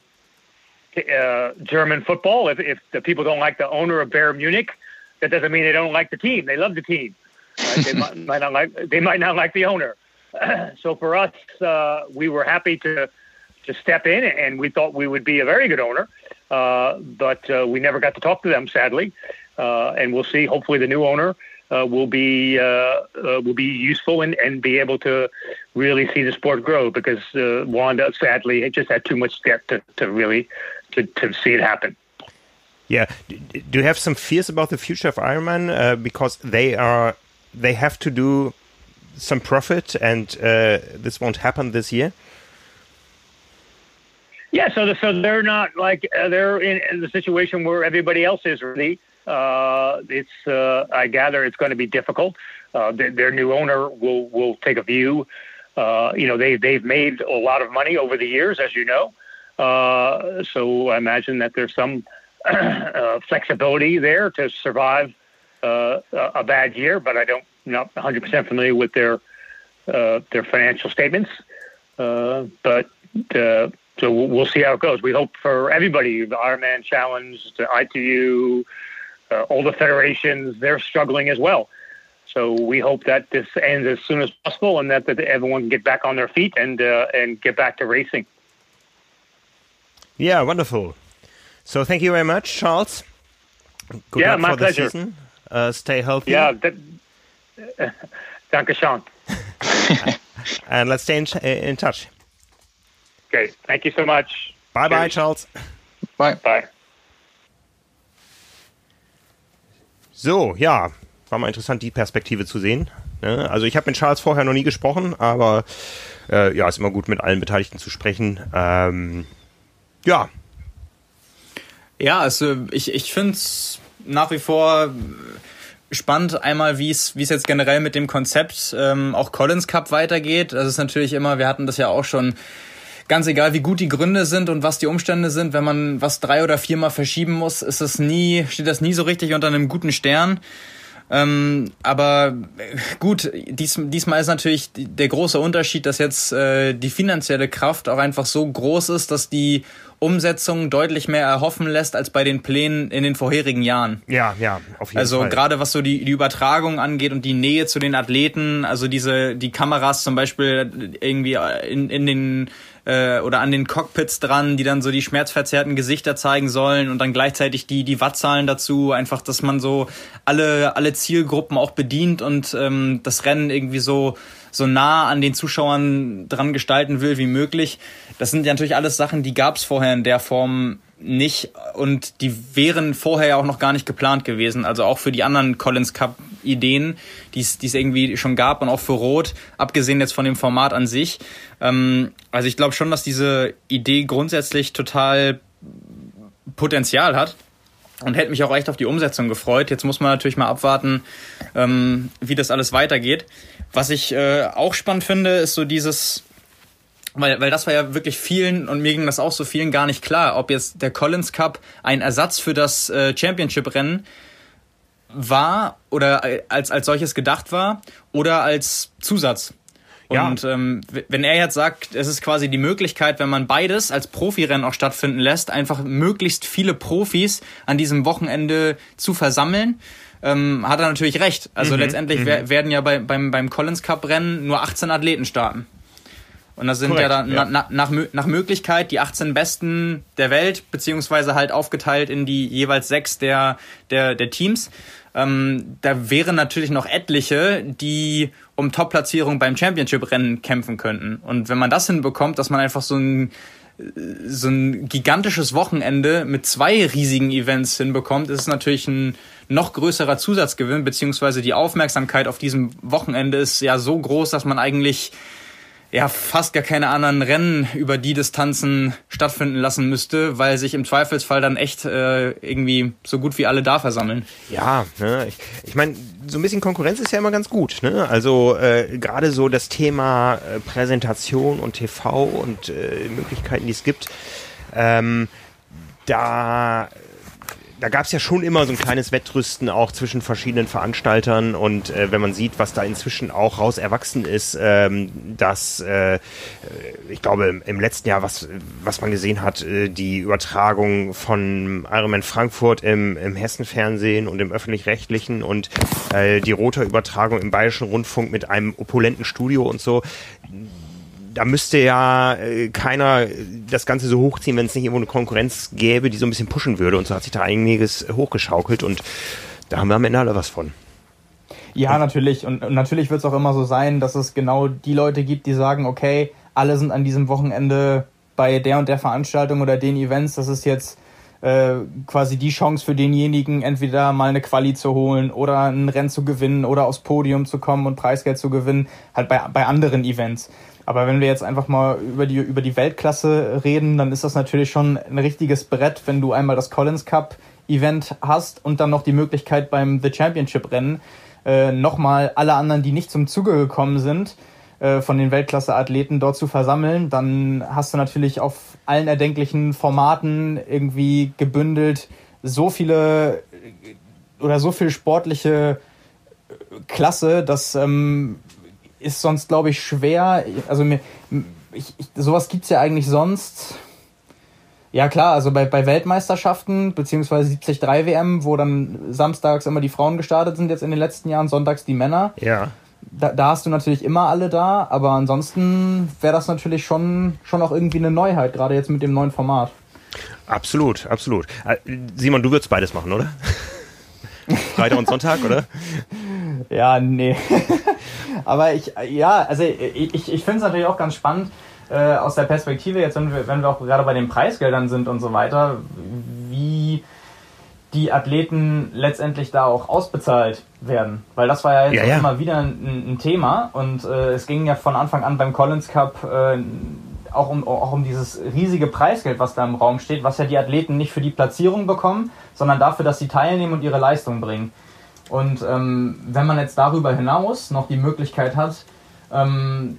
[SPEAKER 3] uh, German football. If, if the people don't like the owner of Bayern Munich, that doesn't mean they don't like the team. They love the team. Right? they might, might, not like they might not like the owner. (clears throat) so for us, we were happy to to step in, and we thought we would be a very good owner. But we never got to talk to them, sadly. Uh, and we'll see. Hopefully, the new owner uh, will be uh, will be useful and, and be able to really see the sport grow. Because Wanda, sadly, just had too much debt to, to really to, to see it happen.
[SPEAKER 1] Yeah. Do you have some fears about the future of Ironman uh, because they are they have to do some profit and uh, this won't happen this year?
[SPEAKER 3] Yeah, so the, so they're not like uh, they're in, in, the situation where everybody else is really. Uh, it's uh, I gather it's going to be difficult. Uh, their, new owner will will take a view. you know they they've made a lot of money over the years, as you know. so I imagine that there's some (clears throat) uh, flexibility there to survive uh, a bad year, but I don't not 100 percent familiar with their uh, their financial statements. Uh, but uh, so we'll see how it goes. We hope for everybody, the Ironman Challenge, the ITU, uh, all the federations, they're struggling as well. So we hope that this ends as soon as possible and that, that everyone can get back on their feet and and get back to racing.
[SPEAKER 1] Yeah, wonderful. So thank you very much, Charles.
[SPEAKER 3] Good yeah, luck my for pleasure. the season.
[SPEAKER 1] Uh, stay healthy.
[SPEAKER 3] Yeah, that, uh, (laughs) danke schön. (laughs)
[SPEAKER 1] and let's stay in, in touch.
[SPEAKER 3] Okay, thank you so much.
[SPEAKER 1] Bye bye, Charles.
[SPEAKER 3] Bye. Bye.
[SPEAKER 1] So, ja, war mal interessant, die Perspektive zu sehen. Ne? Also ich habe mit Charles vorher noch nie gesprochen, aber äh, ja, ist immer gut, mit allen Beteiligten zu sprechen. Ähm, ja,
[SPEAKER 2] ja, also ich, ich finde es nach wie vor spannend einmal, wie es jetzt generell mit dem Konzept ähm, auch Collins Cup weitergeht. Das ist natürlich immer, wir hatten das ja auch schon, ganz egal wie gut die Gründe sind und was die Umstände sind, wenn man was drei oder viermal verschieben muss, ist es nie, steht das nie so richtig unter einem guten Stern. Ähm, aber gut, dies, diesmal ist natürlich der große Unterschied, dass jetzt äh, die finanzielle Kraft auch einfach so groß ist, dass die Umsetzung deutlich mehr erhoffen lässt als bei den Plänen in den vorherigen Jahren.
[SPEAKER 1] Ja, ja, auf jeden
[SPEAKER 2] also
[SPEAKER 1] Fall.
[SPEAKER 2] Also gerade was so die, die Übertragung angeht und die Nähe zu den Athleten, also diese die Kameras zum Beispiel irgendwie in, in den äh, oder an den Cockpits dran, die dann so die schmerzverzerrten Gesichter zeigen sollen und dann gleichzeitig die die Wattzahlen dazu, einfach, dass man so alle alle Zielgruppen auch bedient und ähm, das Rennen irgendwie so so nah an den Zuschauern dran gestalten will wie möglich. Das sind ja natürlich alles Sachen, die gab es vorher in der Form nicht und die wären vorher ja auch noch gar nicht geplant gewesen. Also auch für die anderen Collins Cup Ideen, die es irgendwie schon gab und auch für Rot, abgesehen jetzt von dem Format an sich. Ähm, also ich glaube schon, dass diese Idee grundsätzlich total Potenzial hat und hätte mich auch echt auf die Umsetzung gefreut. Jetzt muss man natürlich mal abwarten, ähm, wie das alles weitergeht. Was ich äh, auch spannend finde, ist so dieses, weil, weil das war ja wirklich vielen und mir ging das auch so vielen gar nicht klar, ob jetzt der Collins Cup ein Ersatz für das äh, Championship-Rennen war oder als, als solches gedacht war oder als Zusatz. Und ja. ähm, wenn er jetzt sagt, es ist quasi die Möglichkeit, wenn man beides als Profirennen auch stattfinden lässt, einfach möglichst viele Profis an diesem Wochenende zu versammeln, ähm, hat er natürlich recht. Also mhm, letztendlich mhm. werden ja bei, beim, beim Collins Cup Rennen nur 18 Athleten starten. Und das sind Korrekt, ja dann ja. Na, nach, nach Möglichkeit die 18 Besten der Welt, beziehungsweise halt aufgeteilt in die jeweils sechs der, der, der Teams. Ähm, da wären natürlich noch etliche, die um Top-Platzierung beim Championship-Rennen kämpfen könnten. Und wenn man das hinbekommt, dass man einfach so ein so ein gigantisches Wochenende mit zwei riesigen Events hinbekommt, ist es natürlich ein noch größerer Zusatzgewinn, beziehungsweise die Aufmerksamkeit auf diesem Wochenende ist ja so groß, dass man eigentlich ja fast gar keine anderen Rennen über die Distanzen stattfinden lassen müsste, weil sich im Zweifelsfall dann echt äh, irgendwie so gut wie alle da versammeln.
[SPEAKER 1] Ja, ne, ich, ich meine, so ein bisschen Konkurrenz ist ja immer ganz gut. Ne? Also äh, gerade so das Thema äh, Präsentation und TV und äh, Möglichkeiten, die es gibt, ähm, da da gab es ja schon immer so ein kleines Wettrüsten auch zwischen verschiedenen Veranstaltern und äh, wenn man sieht, was da inzwischen auch raus erwachsen ist, ähm, dass äh, ich glaube im letzten Jahr, was, was man gesehen hat, äh, die Übertragung von Ironman Frankfurt im, im Hessen-Fernsehen und im öffentlich-rechtlichen und äh, die Rotor-Übertragung im Bayerischen Rundfunk mit einem opulenten Studio und so, da müsste ja äh, keiner das Ganze so hochziehen, wenn es nicht irgendwo eine Konkurrenz gäbe, die so ein bisschen pushen würde. Und so hat sich da einiges hochgeschaukelt und da haben wir am Ende alle was von.
[SPEAKER 2] Ja, natürlich. Und, und natürlich wird es auch immer so sein, dass es genau die Leute gibt, die sagen, okay, alle sind an diesem Wochenende bei der und der Veranstaltung oder den Events. Das ist jetzt äh, quasi die Chance für denjenigen, entweder mal eine Quali zu holen oder ein Rennen zu gewinnen oder aufs Podium zu kommen und Preisgeld zu gewinnen, halt bei, bei anderen Events. Aber wenn wir jetzt einfach mal über die, über die Weltklasse reden, dann ist das natürlich schon ein richtiges Brett, wenn du einmal das Collins Cup Event hast und dann noch die Möglichkeit beim The Championship Rennen äh, nochmal alle anderen, die nicht zum Zuge gekommen sind, äh, von den Weltklasse-Athleten dort zu versammeln, dann hast du natürlich auf allen erdenklichen Formaten irgendwie gebündelt so viele oder so viel sportliche Klasse, dass ähm, ist sonst, glaube ich, schwer. Also mir, ich, ich, sowas gibt's ja eigentlich sonst. Ja klar, also bei, bei Weltmeisterschaften beziehungsweise 73 WM, wo dann samstags immer die Frauen gestartet sind, jetzt in den letzten Jahren, sonntags die Männer.
[SPEAKER 1] Ja.
[SPEAKER 2] Da, da hast du natürlich immer alle da, aber ansonsten wäre das natürlich schon, schon auch irgendwie eine Neuheit, gerade jetzt mit dem neuen Format.
[SPEAKER 1] Absolut, absolut. Äh, Simon, du würdest beides machen, oder? (laughs) Freitag und Sonntag, oder? (laughs)
[SPEAKER 2] Ja, nee. (laughs) Aber ich, ja, also ich, ich finde es natürlich auch ganz spannend, äh, aus der Perspektive, jetzt wenn wir, wenn wir auch gerade bei den Preisgeldern sind und so weiter, wie die Athleten letztendlich da auch ausbezahlt werden. Weil das war ja jetzt ja, ja. immer wieder ein, ein Thema und äh, es ging ja von Anfang an beim Collins Cup äh, auch, um, auch um dieses riesige Preisgeld, was da im Raum steht, was ja die Athleten nicht für die Platzierung bekommen, sondern dafür, dass sie teilnehmen und ihre Leistung bringen. Und ähm, wenn man jetzt darüber hinaus noch die Möglichkeit hat, ähm,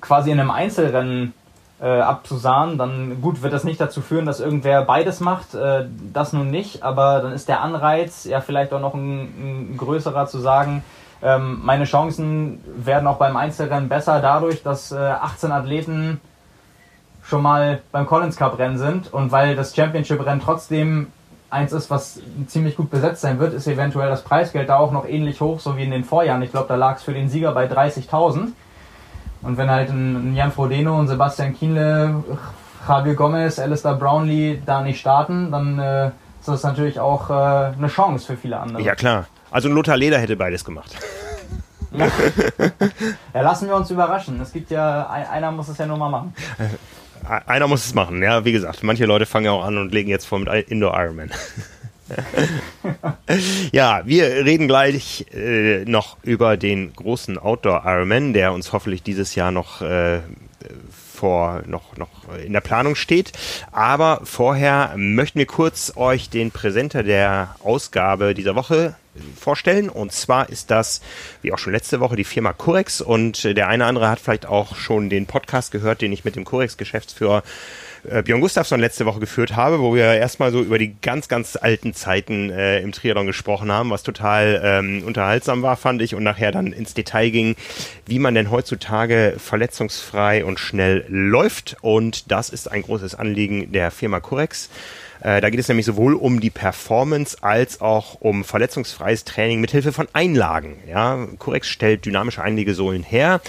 [SPEAKER 2] quasi in einem Einzelrennen äh, abzusahnen, dann gut, wird das nicht dazu führen, dass irgendwer beides macht, äh, das nun nicht, aber dann ist der Anreiz ja vielleicht auch noch ein, ein größerer zu sagen, ähm, meine Chancen werden auch beim Einzelrennen besser dadurch, dass äh, 18 Athleten schon mal beim Collins Cup Rennen sind und weil das Championship Rennen trotzdem eins ist, was ziemlich gut besetzt sein wird, ist eventuell das Preisgeld da auch noch ähnlich hoch, so wie in den Vorjahren. Ich glaube, da lag es für den Sieger bei 30.000. Und wenn halt ein, Jan Frodeno und Sebastian Kienle, Javier Gomez, Alistair Brownlee da nicht starten, dann äh, ist das natürlich auch äh, eine Chance für viele andere.
[SPEAKER 1] Ja, klar. Also ein Lothar Leder hätte beides gemacht.
[SPEAKER 2] ja, lassen wir uns überraschen. Es gibt ja, einer muss es ja nur mal machen. (laughs)
[SPEAKER 1] einer muss es machen. Ja, wie gesagt, manche Leute fangen ja auch an und legen jetzt vor mit Indoor Ironman. (laughs) ja, wir reden gleich äh, noch über den großen Outdoor Ironman, der uns hoffentlich dieses Jahr noch äh, vor noch noch in der Planung steht. Aber vorher möchten wir kurz euch den Präsenter der Ausgabe dieser Woche vorstellen. Und zwar ist das, wie auch schon letzte Woche, die Firma Corex. Und der eine oder andere hat vielleicht auch schon den Podcast gehört, den ich mit dem Corex-Geschäftsführer äh, Björn Gustafsson letzte Woche geführt habe, wo wir erstmal so über die ganz, ganz alten Zeiten äh, im Triathlon gesprochen haben, was total ähm, unterhaltsam war, fand ich, und nachher dann ins Detail ging, wie man denn heutzutage verletzungsfrei und schnell läuft. Und das ist ein großes Anliegen der Firma Corex. Äh, da geht es nämlich sowohl um die Performance als auch um verletzungsfreies Training mithilfe von Einlagen. Ja, Corex stellt dynamische Einlegesohlen her,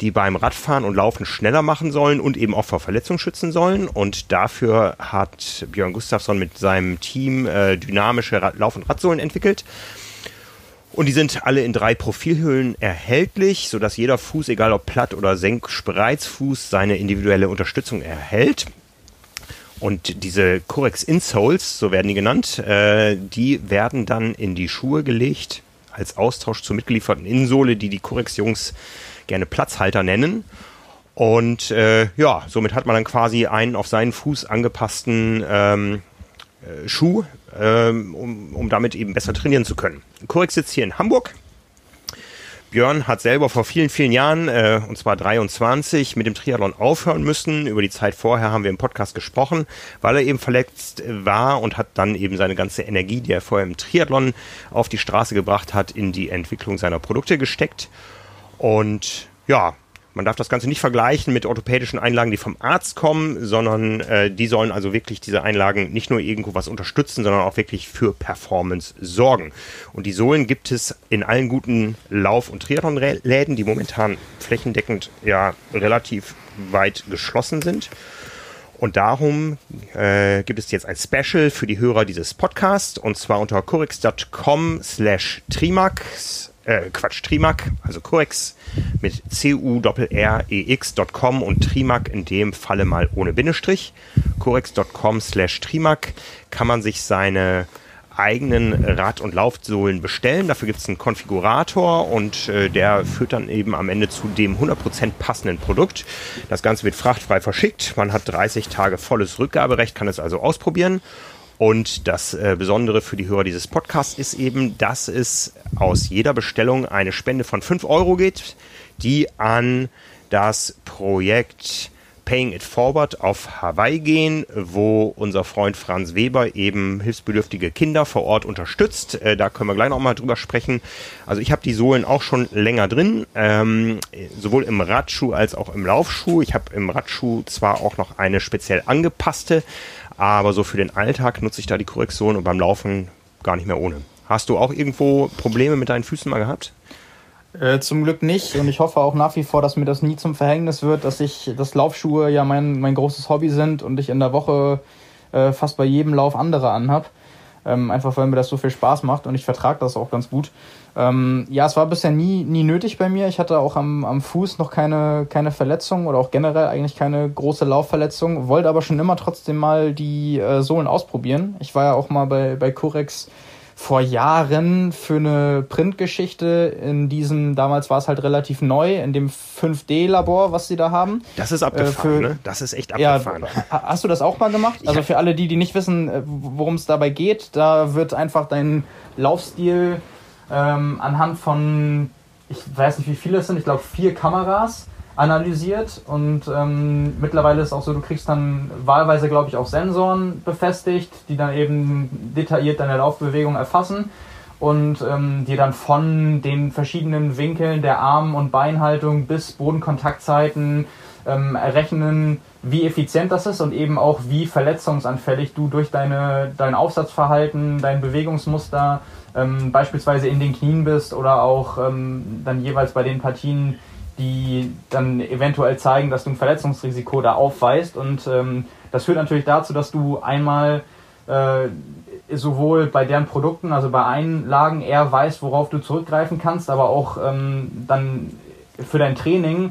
[SPEAKER 1] die beim Radfahren und Laufen schneller machen sollen und eben auch vor Verletzungen schützen sollen. Und dafür hat Björn Gustafsson mit seinem Team äh, dynamische Lauf- und Radsohlen entwickelt. Und die sind alle in drei Profilhöhlen erhältlich, sodass jeder Fuß, egal ob Platt- oder Senkspreizfuß, seine individuelle Unterstützung erhält. Und diese Corex Insoles, so werden die genannt, äh, die werden dann in die Schuhe gelegt als Austausch zur mitgelieferten Insohle, die die Corex-Jungs gerne Platzhalter nennen. Und äh, ja, somit hat man dann quasi einen auf seinen Fuß angepassten ähm, äh, Schuh, ähm, um, um damit eben besser trainieren zu können. Corex sitzt hier in Hamburg. Björn hat selber vor vielen, vielen Jahren, äh, und zwar 23, mit dem Triathlon aufhören müssen. Über die Zeit vorher haben wir im Podcast gesprochen, weil er eben verletzt war und hat dann eben seine ganze Energie, die er vorher im Triathlon auf die Straße gebracht hat, in die Entwicklung seiner Produkte gesteckt. Und ja, man darf das Ganze nicht vergleichen mit orthopädischen Einlagen, die vom Arzt kommen, sondern äh, die sollen also wirklich diese Einlagen nicht nur irgendwo was unterstützen, sondern auch wirklich für Performance sorgen. Und die Sohlen gibt es in allen guten Lauf- und Triathlon-Läden, die momentan flächendeckend ja relativ weit geschlossen sind. Und darum äh, gibt es jetzt ein Special für die Hörer dieses Podcasts und zwar unter corix.com slash trimax äh, Quatsch, Trimac, also Coex mit C-U-R-R-E-X.com und Trimac in dem Falle mal ohne Bindestrich. Corex.com slash Trimac kann man sich seine eigenen Rad- und Laufsohlen bestellen. Dafür gibt es einen Konfigurator und äh, der führt dann eben am Ende zu dem 100% passenden Produkt. Das Ganze wird frachtfrei verschickt. Man hat 30 Tage volles Rückgaberecht, kann es also ausprobieren. Und das äh, Besondere für die Hörer dieses Podcasts ist eben, dass es aus jeder Bestellung eine Spende von 5 Euro geht, die an das Projekt Paying It Forward auf Hawaii gehen, wo unser Freund Franz Weber eben hilfsbedürftige Kinder vor Ort unterstützt. Äh, da können wir gleich noch mal drüber sprechen. Also ich habe die Sohlen auch schon länger drin, ähm, sowohl im Radschuh als auch im Laufschuh. Ich habe im Radschuh zwar auch noch eine speziell angepasste, aber so für den Alltag nutze ich da die Korrektion und beim Laufen gar nicht mehr ohne. Hast du auch irgendwo Probleme mit deinen Füßen mal gehabt?
[SPEAKER 2] Äh, zum Glück nicht und ich hoffe auch nach wie vor, dass mir das nie zum Verhängnis wird, dass ich, dass Laufschuhe ja mein, mein großes Hobby sind und ich in der Woche äh, fast bei jedem Lauf andere anhab. Ähm, einfach weil mir das so viel Spaß macht und ich vertrage das auch ganz gut. Ähm, ja, es war bisher nie, nie nötig bei mir. Ich hatte auch am, am Fuß noch keine, keine Verletzung oder auch generell eigentlich keine große Laufverletzung, wollte aber schon immer trotzdem mal die äh, Sohlen ausprobieren. Ich war ja auch mal bei, bei Curex vor Jahren für eine Printgeschichte in diesem, damals war es halt relativ neu, in dem 5D-Labor, was sie da haben.
[SPEAKER 1] Das ist abgefahren, äh, für, ne? Das ist echt abgefahren.
[SPEAKER 2] Ja, hast du das auch mal gemacht? Also für alle die, die nicht wissen, äh, worum es dabei geht, da wird einfach dein Laufstil ähm, anhand von, ich weiß nicht wie viele es sind, ich glaube vier Kameras analysiert und ähm, mittlerweile ist auch so, du kriegst dann wahlweise, glaube ich, auch Sensoren befestigt, die dann eben detailliert deine Laufbewegung erfassen und ähm, dir dann von den verschiedenen Winkeln der Arm- und Beinhaltung bis Bodenkontaktzeiten ähm, errechnen, wie effizient das ist und eben auch wie verletzungsanfällig du durch deine, dein Aufsatzverhalten, dein Bewegungsmuster ähm, beispielsweise in den Knien bist oder auch ähm, dann jeweils bei den Partien, die dann eventuell zeigen, dass du ein Verletzungsrisiko da aufweist. Und ähm, das führt natürlich dazu, dass du einmal äh, sowohl bei deren Produkten, also bei Einlagen eher weißt, worauf du zurückgreifen kannst, aber auch ähm, dann für dein Training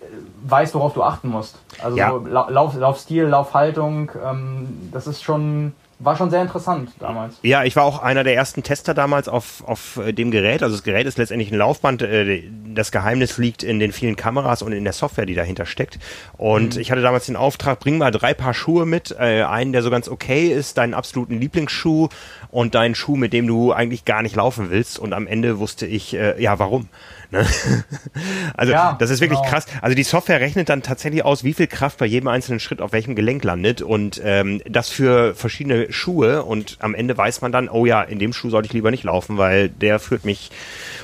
[SPEAKER 2] äh, weißt, worauf du achten musst. Also ja. so Lauf, Laufstil, Laufhaltung, ähm, das ist schon war schon sehr interessant damals.
[SPEAKER 1] Ja, ich war auch einer der ersten Tester damals auf, auf äh, dem Gerät. Also das Gerät ist letztendlich ein Laufband. Äh, das Geheimnis liegt in den vielen Kameras und in der Software, die dahinter steckt. Und mhm. ich hatte damals den Auftrag, bring mal drei Paar Schuhe mit. Äh, einen, der so ganz okay ist, deinen absoluten Lieblingsschuh und deinen Schuh, mit dem du eigentlich gar nicht laufen willst. Und am Ende wusste ich, ja, warum. Ne? (laughs) Also ja, das ist wirklich genau. krass. Also die Software rechnet dann tatsächlich aus, wie viel Kraft bei jedem einzelnen Schritt auf welchem Gelenk landet und ähm, das für verschiedene Schuhe und am Ende weiß man dann, oh ja, in dem Schuh sollte ich lieber nicht laufen, weil der führt mich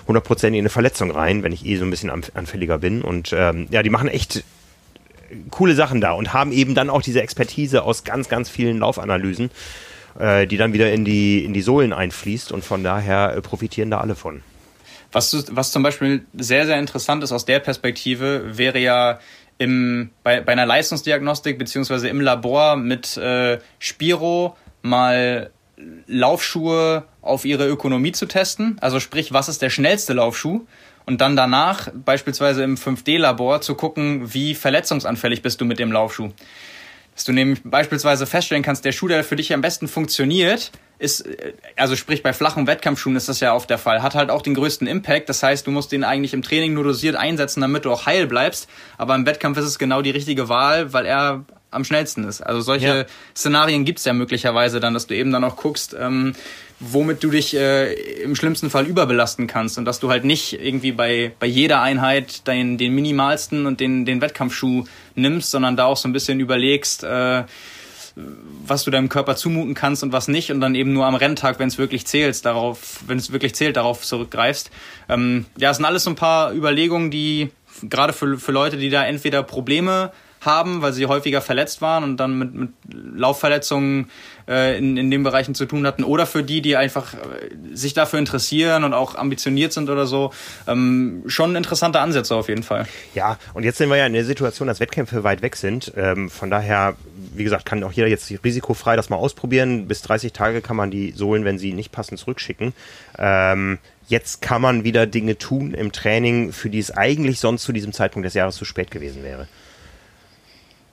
[SPEAKER 1] hundertprozentig in eine Verletzung rein, wenn ich eh so ein bisschen anfälliger bin und ähm, ja, die machen echt coole Sachen da und haben eben dann auch diese Expertise aus ganz, ganz vielen Laufanalysen, äh, die dann wieder in die, in die Sohlen einfließt und von daher äh, profitieren da alle von.
[SPEAKER 2] Was, was zum Beispiel sehr, sehr interessant ist aus der Perspektive, wäre ja im, bei, bei einer Leistungsdiagnostik beziehungsweise im Labor mit äh, Spiro mal Laufschuhe auf ihre Ökonomie zu testen. Also sprich, was ist der schnellste Laufschuh? Und dann danach beispielsweise im 5D-Labor zu gucken, wie verletzungsanfällig bist du mit dem Laufschuh. Dass du nämlich beispielsweise feststellen kannst, der Schuh, der für dich am besten funktioniert, ist, äh, also sprich bei flachen Wettkampfschuhen ist das ja oft der Fall, hat halt auch den größten Impact. Das heißt, du musst den eigentlich im Training nur dosiert einsetzen, damit du auch heil bleibst. Aber im Wettkampf ist es genau die richtige Wahl, weil er am schnellsten ist. Also solche ja. Szenarien gibt's ja möglicherweise dann, dass du eben dann auch guckst, ähm, womit du dich äh, im schlimmsten Fall überbelasten kannst und dass du halt nicht irgendwie bei, bei jeder Einheit den, den minimalsten und den, den Wettkampfschuh nimmst, sondern da auch so ein bisschen überlegst, äh, was du deinem Körper zumuten kannst und was nicht und dann eben nur am Renntag, wenn es wirklich zählt, darauf, wenn es wirklich zählt, darauf zurückgreifst. Ähm, ja, es sind alles so ein paar Überlegungen, die gerade für, für Leute, die da entweder Probleme haben, weil sie häufiger verletzt waren und dann mit, mit Laufverletzungen äh, in, in den Bereichen zu tun hatten. Oder für die, die einfach äh, sich dafür interessieren und auch ambitioniert sind oder so. Ähm, schon interessante Ansätze auf jeden Fall.
[SPEAKER 1] Ja, und jetzt sind wir ja in der Situation, dass Wettkämpfe weit weg sind. Ähm, von daher, wie gesagt, kann auch jeder jetzt risikofrei das mal ausprobieren. Bis 30 Tage kann man die Sohlen, wenn sie nicht passen, zurückschicken. Ähm, jetzt kann man wieder Dinge tun im Training, für die es eigentlich sonst zu diesem Zeitpunkt des Jahres zu spät gewesen wäre.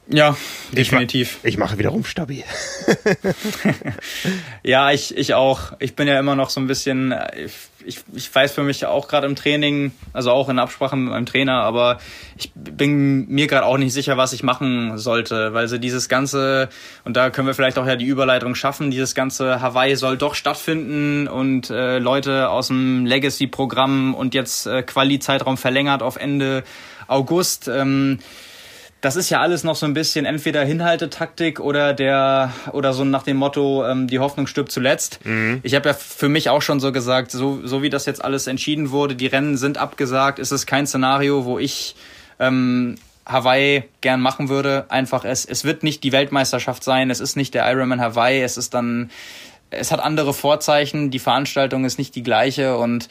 [SPEAKER 2] Ja, definitiv.
[SPEAKER 1] Ich, ma ich mache wieder stabil. (laughs)
[SPEAKER 2] ja, ich, ich auch. Ich bin ja immer noch so ein bisschen, ich, ich weiß für mich auch gerade im Training, also auch in Absprache mit meinem Trainer, aber ich bin mir gerade auch nicht sicher, was ich machen sollte, weil so dieses ganze, und da können wir vielleicht auch ja die Überleitung schaffen, dieses ganze Hawaii soll doch stattfinden und äh, Leute aus dem Legacy-Programm und jetzt äh, Quali-Zeitraum verlängert auf Ende August. Ähm, das ist ja alles noch so ein bisschen entweder Hinhaltetaktik oder der oder so nach dem Motto ähm, die Hoffnung stirbt zuletzt. Mhm. Ich habe ja für mich auch schon so gesagt, so so wie das jetzt alles entschieden wurde, die Rennen sind abgesagt, ist es kein Szenario, wo ich ähm, Hawaii gern machen würde. Einfach es es wird nicht die Weltmeisterschaft sein, es ist nicht der Ironman Hawaii, es ist dann es hat andere Vorzeichen, die Veranstaltung ist nicht die gleiche und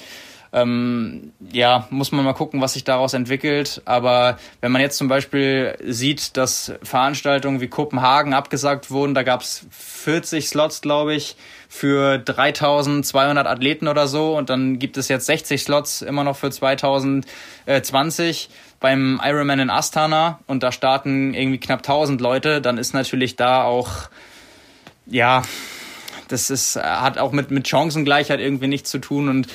[SPEAKER 2] ähm, ja, muss man mal gucken, was sich daraus entwickelt. Aber wenn man jetzt zum Beispiel sieht, dass Veranstaltungen wie Kopenhagen abgesagt wurden, da gab es 40 Slots, glaube ich, für 3200 Athleten oder so. Und dann gibt es jetzt 60 Slots immer noch für 2020 beim Ironman in Astana. Und da starten irgendwie knapp 1000 Leute. Dann ist natürlich da auch, ja, das ist, hat auch mit, mit Chancengleichheit irgendwie nichts zu tun. Und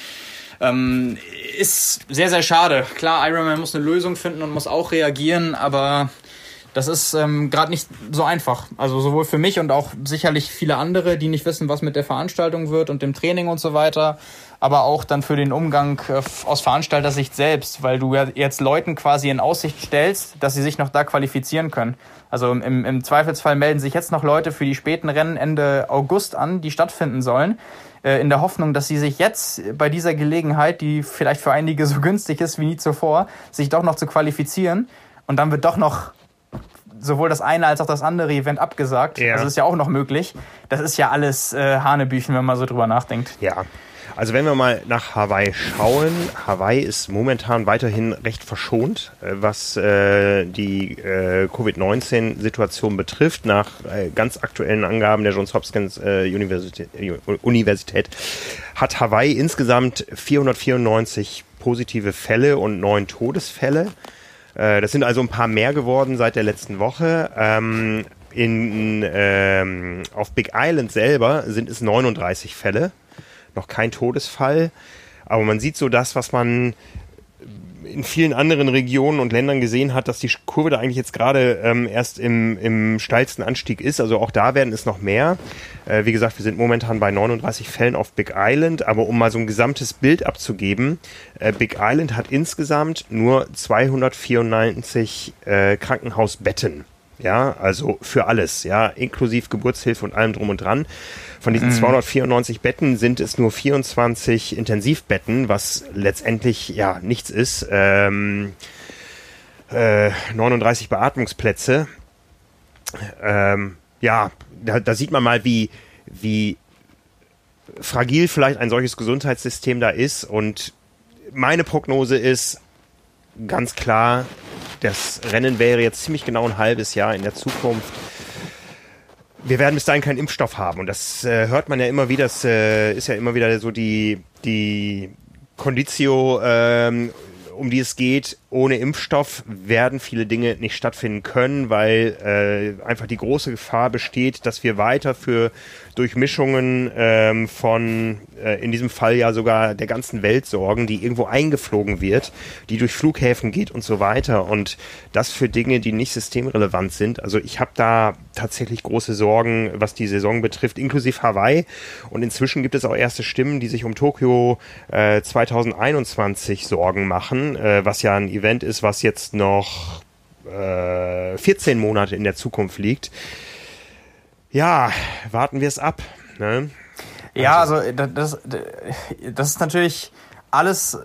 [SPEAKER 2] ähm, ist sehr, sehr schade. Klar, Iron Man muss eine Lösung finden und muss auch reagieren, aber das ist ähm, gerade nicht so einfach. Also sowohl für mich und auch sicherlich viele andere, die nicht wissen, was mit der Veranstaltung wird und dem Training und so weiter, aber auch dann für den Umgang äh, aus Veranstalter-Sicht selbst, weil du ja jetzt Leuten quasi in Aussicht stellst, dass sie sich noch da qualifizieren können. Also im, im Zweifelsfall melden sich jetzt noch Leute für die späten Rennen Ende August an, die stattfinden sollen. Äh, in der Hoffnung, dass sie sich jetzt bei dieser Gelegenheit, die vielleicht für einige so (laughs) günstig ist wie nie zuvor, sich doch noch zu qualifizieren. Und dann wird doch noch sowohl das eine als auch das andere Event abgesagt. Ja. Also das ist ja auch noch möglich. Das ist ja alles äh, Hanebüchen, wenn man so drüber nachdenkt.
[SPEAKER 1] Ja, also wenn wir mal nach Hawaii schauen, Hawaii ist momentan weiterhin recht verschont, äh, was äh, die äh, Covid-19-Situation betrifft. Nach äh, ganz aktuellen Angaben der Johns Hopkins äh, Universität, Universität hat Hawaii insgesamt 494 positive Fälle und neun Todesfälle. Äh, das sind also ein paar mehr geworden seit der letzten Woche. Ähm, in, ähm, auf Big Island selber sind es 39 Fälle noch kein Todesfall. Aber man sieht so das, was man in vielen anderen Regionen und Ländern gesehen hat, dass die Kurve da eigentlich jetzt gerade ähm, erst im, im steilsten Anstieg ist. Also auch da werden es noch mehr. Äh, wie gesagt, wir sind momentan bei 39 Fällen auf Big Island. Aber um mal so ein gesamtes Bild abzugeben, äh, Big Island hat insgesamt nur 294 äh, Krankenhausbetten. Ja, also für alles, ja, inklusive Geburtshilfe und allem drum und dran. Von diesen mhm. 294 Betten sind es nur 24 Intensivbetten, was letztendlich ja nichts ist. Ähm, äh, 39 Beatmungsplätze. Ähm, ja, da, da sieht man mal, wie, wie fragil vielleicht ein solches Gesundheitssystem da ist. Und meine Prognose ist ganz klar, das Rennen wäre jetzt ziemlich genau ein halbes Jahr in der Zukunft wir werden bis dahin keinen Impfstoff haben. Und das äh, hört man ja immer wieder. Das äh, ist ja immer wieder so die, die Conditio ähm, um die es geht, ohne Impfstoff werden viele Dinge nicht stattfinden können, weil äh, einfach die große Gefahr besteht, dass wir weiter für Durchmischungen ähm, von, äh, in diesem Fall ja sogar der ganzen Welt sorgen, die irgendwo eingeflogen wird, die durch Flughäfen geht und so weiter. Und das für Dinge, die nicht systemrelevant sind. Also ich habe da tatsächlich große Sorgen, was die Saison betrifft, inklusive Hawaii. Und inzwischen gibt es auch erste Stimmen, die sich um Tokio äh, 2021 Sorgen machen, äh, was ja ein Event ist, was jetzt noch äh, 14 Monate in der Zukunft liegt. Ja, warten wir es ab. Ne?
[SPEAKER 2] Ja, also, also das, das ist natürlich alles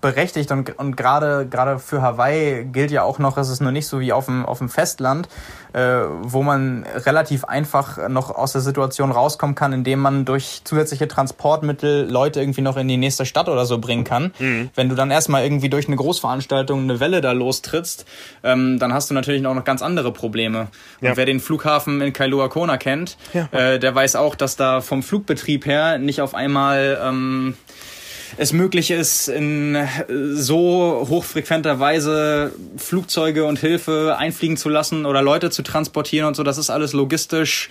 [SPEAKER 2] berechtigt und, und gerade gerade für Hawaii gilt ja auch noch, es ist nur nicht so wie auf dem, auf dem Festland, äh, wo man relativ einfach noch aus der Situation rauskommen kann, indem man durch zusätzliche Transportmittel Leute irgendwie noch in die nächste Stadt oder so bringen kann. Mhm. Wenn du dann erstmal irgendwie durch eine Großveranstaltung eine Welle da lostrittst, ähm, dann hast du natürlich auch noch ganz andere Probleme. Und ja. wer den Flughafen in Kailua Kona kennt, ja. äh, der weiß auch, dass da vom Flugbetrieb her nicht auf einmal ähm, es möglich ist, in so hochfrequenter Weise Flugzeuge und Hilfe einfliegen zu lassen oder Leute zu transportieren und so. Das ist alles logistisch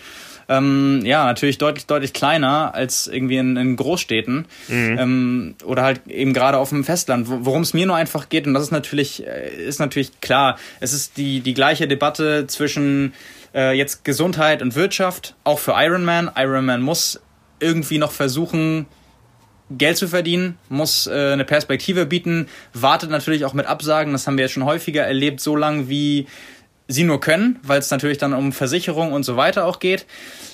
[SPEAKER 2] ähm, ja, natürlich deutlich, deutlich kleiner als irgendwie in, in Großstädten mhm. ähm, oder halt eben gerade auf dem Festland. Worum es mir nur einfach geht, und das ist natürlich, äh, ist natürlich klar, es ist die, die gleiche Debatte zwischen äh, jetzt Gesundheit und Wirtschaft, auch für Ironman. Ironman muss irgendwie noch versuchen, Geld zu verdienen, muss äh, eine Perspektive bieten, wartet natürlich auch mit Absagen, das haben wir jetzt schon häufiger erlebt, so lange wie sie nur können, weil es natürlich dann um Versicherung und so weiter auch geht.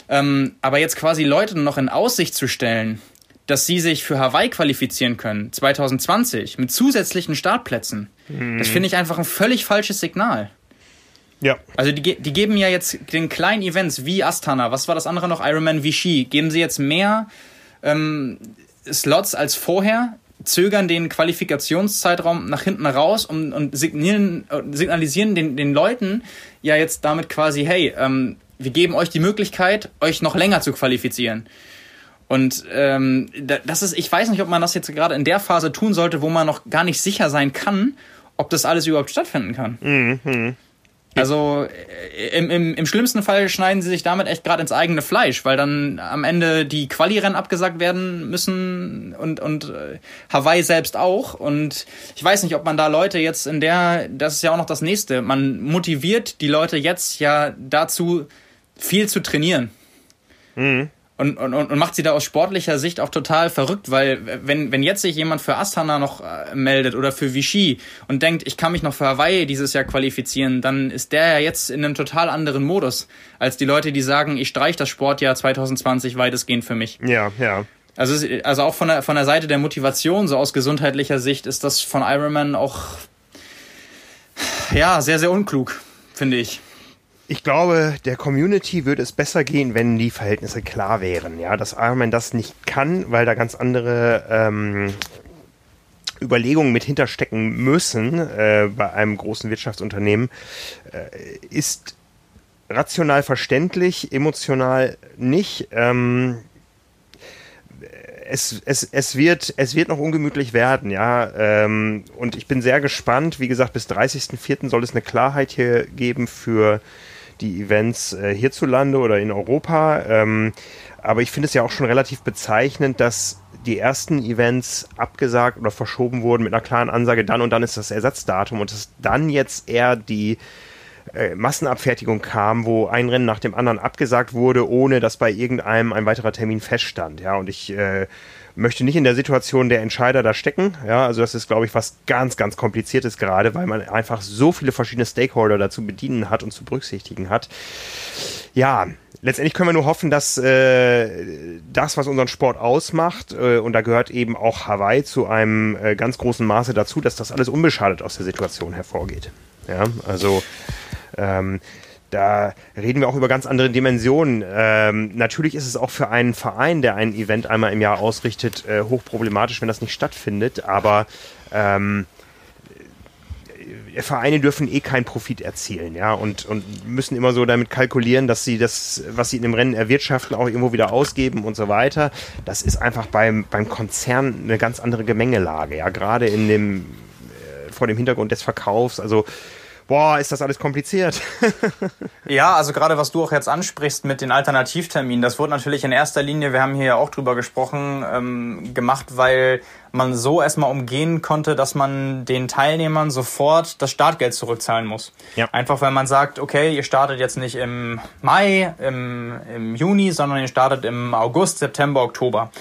[SPEAKER 2] Ähm, aber jetzt quasi Leute noch in Aussicht zu stellen, dass sie sich für Hawaii qualifizieren können, 2020, mit zusätzlichen Startplätzen, mhm. das finde ich einfach ein völlig falsches Signal. Ja. Also die, die geben ja jetzt den kleinen Events wie Astana, was war das andere noch, Ironman Vichy, geben sie jetzt mehr ähm, Slots als vorher, zögern den Qualifikationszeitraum nach hinten raus und, und signalisieren, den, den Leuten ja jetzt damit quasi, hey, ähm, wir geben euch die Möglichkeit, euch noch länger zu qualifizieren. Und ähm, das ist, ich weiß nicht, ob man das jetzt gerade in der Phase tun sollte, wo man noch gar nicht sicher sein kann, ob das alles überhaupt stattfinden kann. Mhm. Also äh, im, im, im schlimmsten Fall schneiden sie sich damit echt gerade ins eigene Fleisch, weil dann am Ende die Quali-Rennen abgesagt werden müssen und, und äh, Hawaii selbst auch. Und ich weiß nicht, ob man da Leute jetzt in der, das ist ja auch noch das nächste, man motiviert die Leute jetzt ja dazu, viel zu trainieren. Mhm und, und, und macht sie da aus sportlicher Sicht auch total verrückt, weil wenn, wenn jetzt sich jemand für Astana noch äh, meldet oder für Vichy und denkt, ich kann mich noch für Hawaii dieses Jahr qualifizieren, dann ist der ja jetzt in einem total anderen Modus als die Leute, die sagen, ich streich das Sportjahr 2020 weitestgehend für mich.
[SPEAKER 1] Ja, ja.
[SPEAKER 2] Also, also auch von der, von der Seite der Motivation, so aus gesundheitlicher Sicht, ist das von Ironman auch ja sehr, sehr unklug, finde ich
[SPEAKER 1] ich glaube, der Community würde es besser gehen, wenn die Verhältnisse klar wären. Ja, dass Ironman das nicht kann, weil da ganz andere ähm, Überlegungen mit hinterstecken müssen äh, bei einem großen Wirtschaftsunternehmen, äh, ist rational verständlich, emotional nicht. Ähm, es, es, es, wird, es wird noch ungemütlich werden, ja. Ähm, und ich bin sehr gespannt. Wie gesagt, bis 30.04. soll es eine Klarheit hier geben für die Events äh, hierzulande oder in Europa. Ähm, aber ich finde es ja auch schon relativ bezeichnend, dass die ersten Events abgesagt oder verschoben wurden mit einer klaren Ansage, dann und dann ist das Ersatzdatum und dass dann jetzt eher die äh, Massenabfertigung kam, wo ein Rennen nach dem anderen abgesagt wurde, ohne dass bei irgendeinem ein weiterer Termin feststand. Ja, und ich äh, möchte nicht in der Situation der Entscheider da stecken. Ja, also das ist, glaube ich, was ganz, ganz kompliziertes gerade, weil man einfach so viele verschiedene Stakeholder dazu bedienen hat und zu berücksichtigen hat. Ja, letztendlich können wir nur hoffen, dass äh, das, was unseren Sport ausmacht, äh, und da gehört eben auch Hawaii zu einem äh, ganz großen Maße dazu, dass das alles unbeschadet aus der Situation hervorgeht. Ja, also ähm, da reden wir auch über ganz andere Dimensionen. Ähm, natürlich ist es auch für einen Verein, der ein Event einmal im Jahr ausrichtet, äh, hochproblematisch, wenn das nicht stattfindet. Aber ähm, äh, Vereine dürfen eh keinen Profit erzielen, ja, und, und müssen immer so damit kalkulieren, dass sie das, was sie in dem Rennen erwirtschaften, auch irgendwo wieder ausgeben und so weiter. Das ist einfach beim, beim Konzern eine ganz andere Gemengelage, ja, gerade in dem vor dem Hintergrund des Verkaufs. Also boah, ist das alles kompliziert. (laughs)
[SPEAKER 2] ja, also gerade was du auch jetzt ansprichst mit den Alternativterminen, das wurde natürlich in erster Linie, wir haben hier ja auch drüber gesprochen, ähm, gemacht, weil man so erstmal umgehen konnte, dass man den Teilnehmern sofort das Startgeld zurückzahlen muss. Ja. Einfach weil man sagt, okay, ihr startet jetzt nicht im Mai, im, im Juni, sondern ihr startet im August, September, Oktober.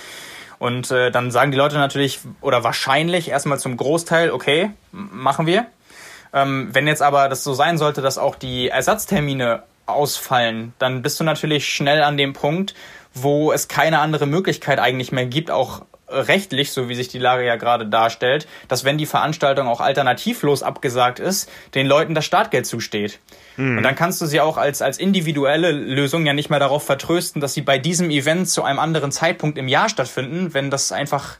[SPEAKER 2] Und äh, dann sagen die Leute natürlich oder wahrscheinlich erstmal zum Großteil, okay, machen wir. Ähm, wenn jetzt aber das so sein sollte, dass auch die Ersatztermine ausfallen, dann bist du natürlich schnell an dem Punkt, wo es keine andere Möglichkeit eigentlich mehr gibt, auch rechtlich, so wie sich die Lage ja gerade darstellt, dass wenn die Veranstaltung auch alternativlos abgesagt ist, den Leuten das Startgeld zusteht. Mhm. Und dann kannst du sie auch als, als individuelle Lösung ja nicht mehr darauf vertrösten, dass sie bei diesem Event zu einem anderen Zeitpunkt im Jahr stattfinden, wenn das einfach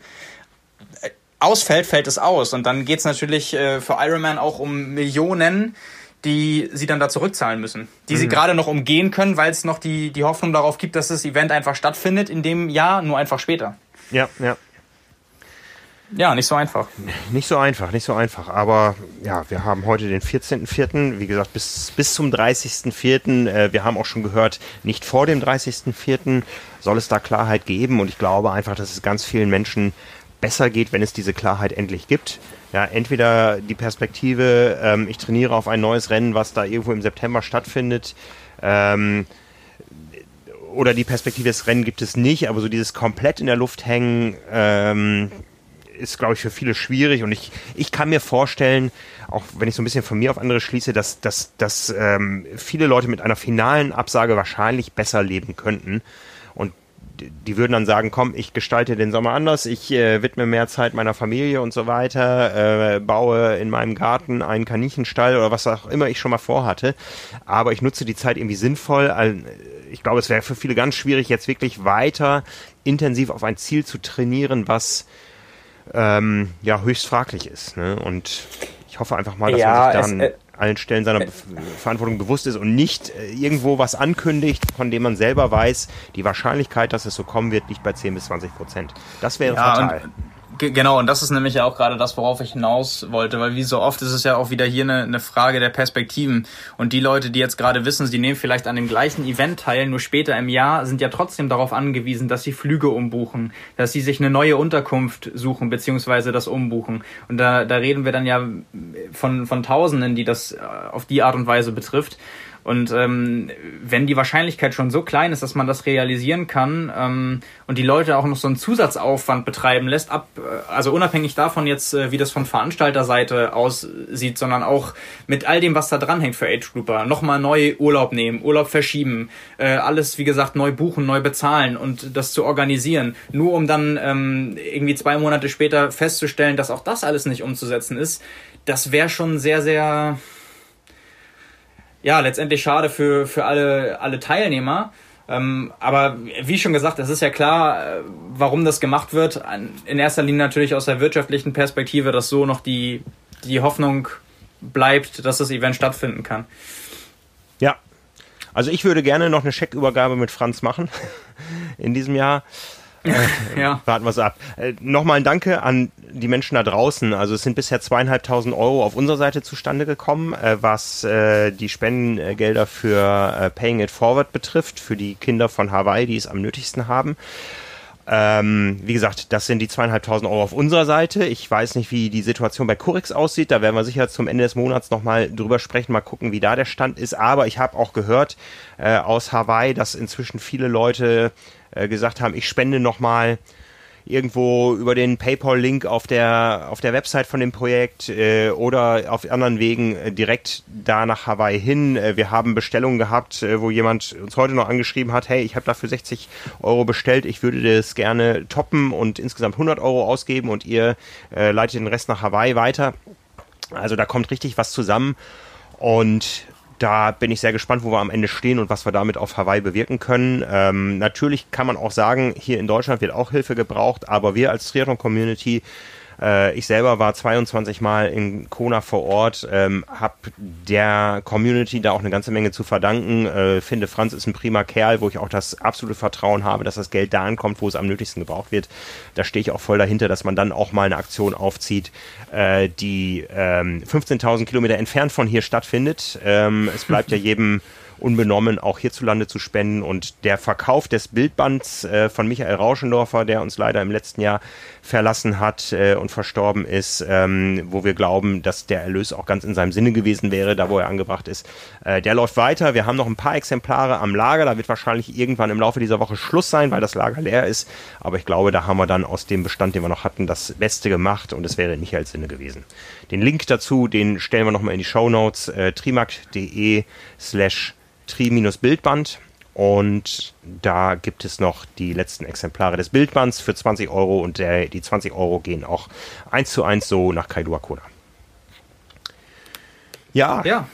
[SPEAKER 2] ausfällt, fällt es aus. Und dann geht's natürlich äh, für Ironman auch um Millionen, die sie dann da zurückzahlen müssen. Die mhm. sie gerade noch umgehen können, weil es noch die, die Hoffnung darauf gibt, dass das Event einfach stattfindet in dem Jahr, nur einfach später.
[SPEAKER 1] Ja, ja.
[SPEAKER 2] Ja, nicht so einfach. (laughs)
[SPEAKER 1] Nicht so einfach, nicht so einfach. Aber ja, wir haben heute den 14.04. Wie gesagt, bis, bis zum 30.04. Äh, wir haben auch schon gehört, nicht vor dem 30.04. soll es da Klarheit geben. Und ich glaube einfach, dass es ganz vielen Menschen besser geht, wenn es diese Klarheit endlich gibt. Ja, entweder die Perspektive, ähm, ich trainiere auf ein neues Rennen, was da irgendwo im September stattfindet. Ähm, oder die Perspektive des Rennen gibt es nicht, aber so dieses komplett in der Luft hängen ähm, ist, glaube ich, für viele schwierig. Und ich, ich kann mir vorstellen, auch wenn ich so ein bisschen von mir auf andere schließe, dass, dass, dass ähm, viele Leute mit einer finalen Absage wahrscheinlich besser leben könnten. Die würden dann sagen, komm, ich gestalte den Sommer anders, ich äh, widme mehr Zeit meiner Familie und so weiter, äh, baue in meinem Garten einen Kaninchenstall oder was auch immer ich schon mal vorhatte. Aber ich nutze die Zeit irgendwie sinnvoll ich glaube, es wäre für viele ganz schwierig, jetzt wirklich weiter intensiv auf ein Ziel zu trainieren, was ähm, ja höchst fraglich ist. Ne? Und ich hoffe einfach mal, dass ja, man sich dann es, äh, allen Stellen seiner äh, Verantwortung bewusst ist und nicht äh, irgendwo was ankündigt, von dem man selber weiß, die Wahrscheinlichkeit, dass es so kommen wird, liegt bei 10 bis 20 Prozent. Das wäre ja, fatal. Und,
[SPEAKER 2] Genau, und das ist nämlich ja auch gerade das, worauf ich hinaus wollte, weil wie so oft ist es ja auch wieder hier eine, eine Frage der Perspektiven. Und die Leute, die jetzt gerade wissen, sie nehmen vielleicht an dem gleichen Event teil, nur später im Jahr, sind ja trotzdem darauf angewiesen, dass sie Flüge umbuchen, dass sie sich eine neue Unterkunft suchen, beziehungsweise das umbuchen. Und da, da reden wir dann ja von, von Tausenden, die das äh, auf die Art und Weise betrifft. Und ähm, wenn die Wahrscheinlichkeit schon so klein ist, dass man das realisieren kann ähm, und die Leute auch noch so einen Zusatzaufwand betreiben lässt, ab, äh, also unabhängig davon jetzt, äh, wie das von Veranstalterseite aussieht, sondern auch mit all dem, was da dranhängt für Age Grouper, nochmal neu Urlaub nehmen, Urlaub verschieben, äh, alles wie gesagt neu buchen, neu bezahlen und das zu organisieren, nur um dann ähm, irgendwie zwei Monate später festzustellen, dass auch das alles nicht umzusetzen ist, das wäre schon sehr, sehr ja, letztendlich schade für, für alle, alle Teilnehmer. Ähm, aber wie schon gesagt, es ist ja klar, äh, warum das gemacht wird. In erster Linie natürlich aus der wirtschaftlichen Perspektive, dass so noch die, die Hoffnung bleibt, dass das Event stattfinden kann.
[SPEAKER 1] Ja. Also ich würde gerne noch eine Scheckübergabe mit Franz machen (laughs) in diesem Jahr. Äh, ja. Warten wir es ab. Äh, Nochmal ein Danke an die Menschen da draußen. Also es sind bisher zweieinhalbtausend Euro auf unserer Seite zustande gekommen, äh, was äh, die Spendengelder für äh, Paying It Forward betrifft, für die Kinder von Hawaii, die es am nötigsten haben. Ähm, wie gesagt, das sind die zweieinhalbtausend Euro auf unserer Seite. Ich weiß nicht, wie die Situation bei Curix aussieht. Da werden wir sicher zum Ende des Monats nochmal drüber sprechen, mal gucken, wie da der Stand ist. Aber ich habe auch gehört äh, aus Hawaii, dass inzwischen viele Leute äh, gesagt haben, ich spende nochmal irgendwo über den PayPal-Link auf der, auf der Website von dem Projekt äh, oder auf anderen Wegen äh, direkt da nach Hawaii hin. Äh, wir haben Bestellungen gehabt, äh, wo jemand uns heute noch angeschrieben hat, hey, ich habe dafür 60 Euro bestellt, ich würde das gerne toppen und insgesamt 100 Euro ausgeben und ihr äh, leitet den Rest nach Hawaii weiter. Also da kommt richtig was zusammen und da bin ich sehr gespannt, wo wir am Ende stehen und was wir damit auf Hawaii bewirken können. Ähm, natürlich kann man auch sagen, hier in Deutschland wird auch Hilfe gebraucht, aber wir als Triathlon-Community Äh, ich selber war 22 Mal in Kona vor Ort, ähm, habe der Community da auch eine ganze Menge zu verdanken. Äh, finde, Franz ist ein prima Kerl, wo ich auch das absolute Vertrauen habe, dass das Geld da ankommt, wo es am nötigsten gebraucht wird. Da stehe ich auch voll dahinter, dass man dann auch mal eine Aktion aufzieht, äh, die ähm, 15.000 Kilometer entfernt von hier stattfindet. Ähm, es bleibt ja (laughs) jedem unbenommen auch hierzulande zu spenden. Und der Verkauf des Bildbands äh, von Michael Rauschendorfer, der uns leider im letzten Jahr verlassen hat äh, und verstorben ist, ähm, wo wir glauben, dass der Erlös auch ganz in seinem Sinne gewesen wäre, da wo er angebracht ist, äh, der läuft weiter. Wir haben noch ein paar Exemplare am Lager. Da wird wahrscheinlich irgendwann im Laufe dieser Woche Schluss sein, weil das Lager leer ist. Aber ich glaube, da haben wir dann aus dem Bestand, den wir noch hatten, das Beste gemacht und es wäre in Michaels Sinne gewesen. Den Link dazu, den stellen wir nochmal in die Show Notes, äh, trimark.de slash Tri-Bildband. Und da gibt es noch die letzten Exemplare des Bildbands für 20 Euro und der, die 20 Euro gehen auch eins zu eins so nach Kailua Kona. Ja. Ja.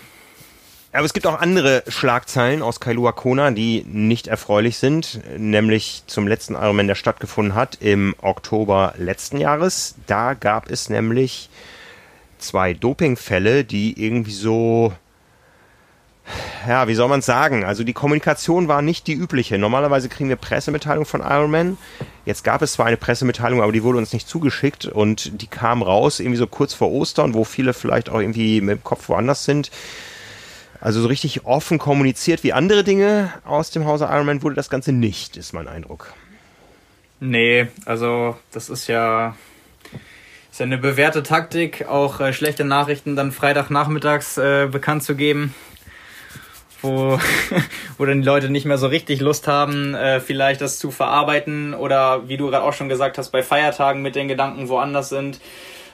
[SPEAKER 1] Aber es gibt auch andere Schlagzeilen aus Kailua Kona, die nicht erfreulich sind, nämlich zum letzten Ironman, der stattgefunden hat im Oktober letzten Jahres. Da gab es nämlich zwei Dopingfälle, die irgendwie so ja, wie soll man es sagen? Also die Kommunikation war nicht die übliche. Normalerweise kriegen wir Pressemitteilungen von Iron Man. Jetzt gab es zwar eine Pressemitteilung, aber die wurde uns nicht zugeschickt und die kam raus irgendwie so kurz vor Ostern, wo viele vielleicht auch irgendwie mit dem Kopf woanders sind. Also so richtig offen kommuniziert wie andere Dinge aus dem Hause Iron Man wurde das Ganze nicht, ist mein Eindruck.
[SPEAKER 2] Nee, also das ist ja ist ja eine bewährte Taktik, auch äh, schlechte Nachrichten dann Freitagnachmittags äh, bekannt zu geben wo, (laughs) wo dann die Leute nicht mehr so richtig Lust haben, äh, vielleicht das zu verarbeiten oder wie du gerade auch schon gesagt hast, bei Feiertagen mit den Gedanken woanders sind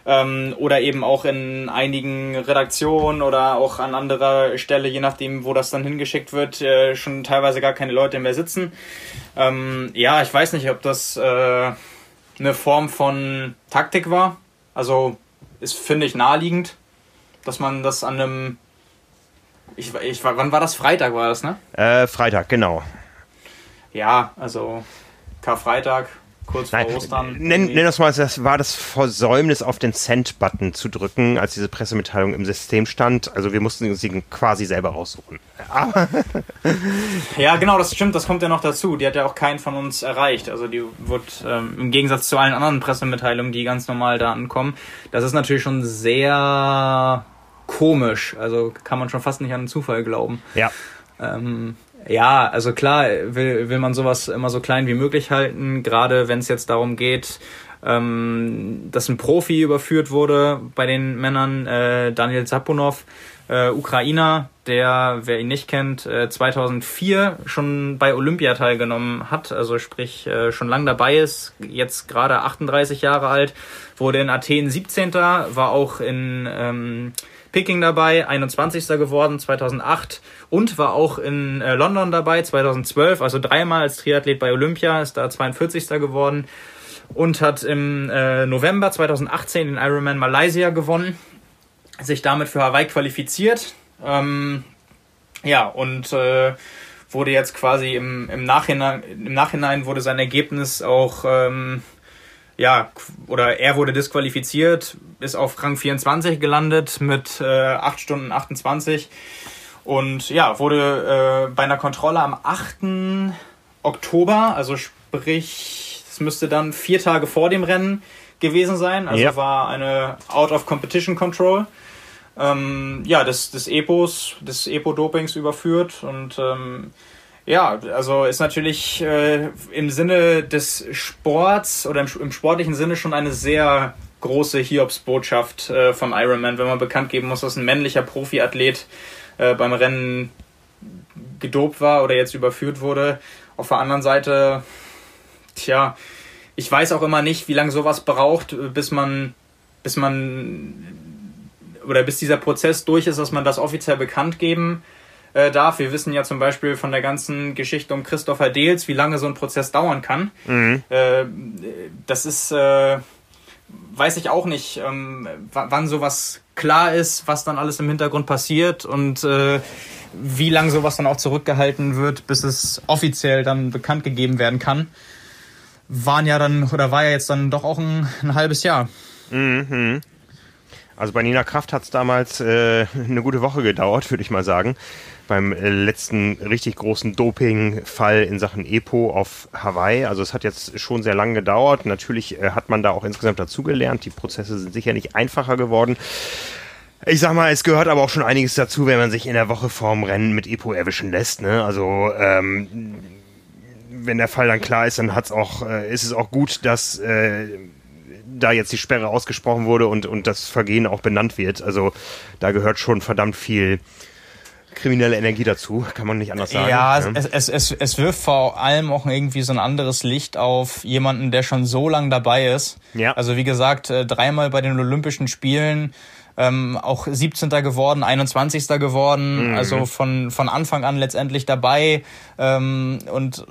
[SPEAKER 2] ähm, oder eben auch in einigen Redaktionen oder auch an anderer Stelle, je nachdem, wo das dann hingeschickt wird, äh, schon teilweise gar keine Leute mehr sitzen. Ähm, ja, ich weiß nicht, ob das äh, eine Form von Taktik war. Also ist, finde ich, naheliegend, dass man das an einem ich, ich, wann war das? Freitag war das, ne?
[SPEAKER 1] Äh, Freitag, genau.
[SPEAKER 2] Ja, also Karfreitag, kurz Nein, vor Ostern.
[SPEAKER 1] Nenn, nenn das mal, das war das Versäumnis, auf den Send-Button zu drücken, als diese Pressemitteilung im System stand. Also wir mussten sie quasi selber raussuchen. (laughs)
[SPEAKER 2] ja, genau, das stimmt, das kommt ja noch dazu. Die hat ja auch keinen von uns erreicht. Also die wird ähm, im Gegensatz zu allen anderen Pressemitteilungen, die ganz normal da ankommen, das ist natürlich schon sehr komisch. Also kann man schon fast nicht an einen Zufall glauben.
[SPEAKER 1] Ja.
[SPEAKER 2] Ähm, ja, also klar will, will man sowas immer so klein wie möglich halten, gerade wenn es jetzt darum geht, ähm, dass ein Profi überführt wurde bei den Männern, äh, Daniel Zapunov, äh, Ukrainer, der, wer ihn nicht kennt, äh, 2004 schon bei Olympia teilgenommen hat, also sprich äh, schon lang dabei ist, jetzt gerade 38 Jahre alt, wurde in Athen 17. war auch in ähm, Peking dabei, 21. geworden 2008 und war auch in äh, London dabei 2012, also dreimal als Triathlet bei Olympia, ist da 42. geworden und hat im äh, November 2018 den Ironman Malaysia gewonnen, sich damit für Hawaii qualifiziert. Ähm, ja, und äh, wurde jetzt quasi im, im, Nachhinein, im Nachhinein wurde sein Ergebnis auch ähm, ja, oder er wurde disqualifiziert, ist auf Rang 24 gelandet mit äh, 8 Stunden 28 und ja, wurde äh, bei einer Kontrolle am 8. Oktober, also sprich, es müsste dann vier Tage vor dem Rennen gewesen sein, also ja. war eine Out of Competition Control. Ähm, ja, des, des Epos, des Epo-Dopings überführt und ähm, ja, also ist natürlich äh, im Sinne des Sports oder im, im, sportlichen Sinne schon eine sehr große Hiobsbotschaft äh, vom Ironman, wenn man bekannt geben muss, dass ein männlicher Profiathlet äh, beim Rennen gedopt war oder jetzt überführt wurde. Auf der anderen Seite, tja, ich weiß auch immer nicht, wie lange sowas braucht, bis man, bis man oder bis dieser Prozess durch ist, dass man das offiziell bekannt geben äh, darf. Wir wissen ja zum Beispiel von der ganzen Geschichte um Christopher Deels, wie lange so ein Prozess dauern kann. Mhm. Äh, das ist, äh, weiß ich auch nicht, ähm, wann sowas klar ist, was dann alles im Hintergrund passiert und äh, wie lange sowas dann auch zurückgehalten wird, bis es offiziell dann bekannt gegeben werden kann. Waren ja dann, oder war ja jetzt dann doch auch ein, ein halbes Jahr.
[SPEAKER 1] Mhm. Also bei Nina Kraft hat es damals äh, (laughs) eine gute Woche gedauert, würde ich mal sagen. Beim letzten richtig großen Doping-Fall in Sachen EPO auf Hawaii. Also es hat jetzt schon sehr lange gedauert. Natürlich äh, hat man da auch insgesamt dazugelernt. Die Prozesse sind sicher nicht einfacher geworden. Ich sag mal, es gehört aber auch schon einiges dazu, wenn man sich in der Woche vorm Rennen mit EPO erwischen lässt. Ne? Also ähm, wenn der Fall dann klar ist, dann hat's auch, äh, ist es auch gut, dass äh, da jetzt die Sperre ausgesprochen wurde und, und das Vergehen auch benannt wird. Also da gehört schon verdammt viel kriminelle Energie dazu, kann man nicht anders sagen.
[SPEAKER 2] Ja, ja. Es, es, es, es wirft vor allem auch irgendwie so ein anderes Licht auf jemanden, der schon so lange dabei ist. Ja. Also wie gesagt, äh, dreimal bei den Olympischen Spielen, ähm, auch 17. geworden, 21. geworden, mhm. also von, von Anfang an letztendlich dabei ähm, und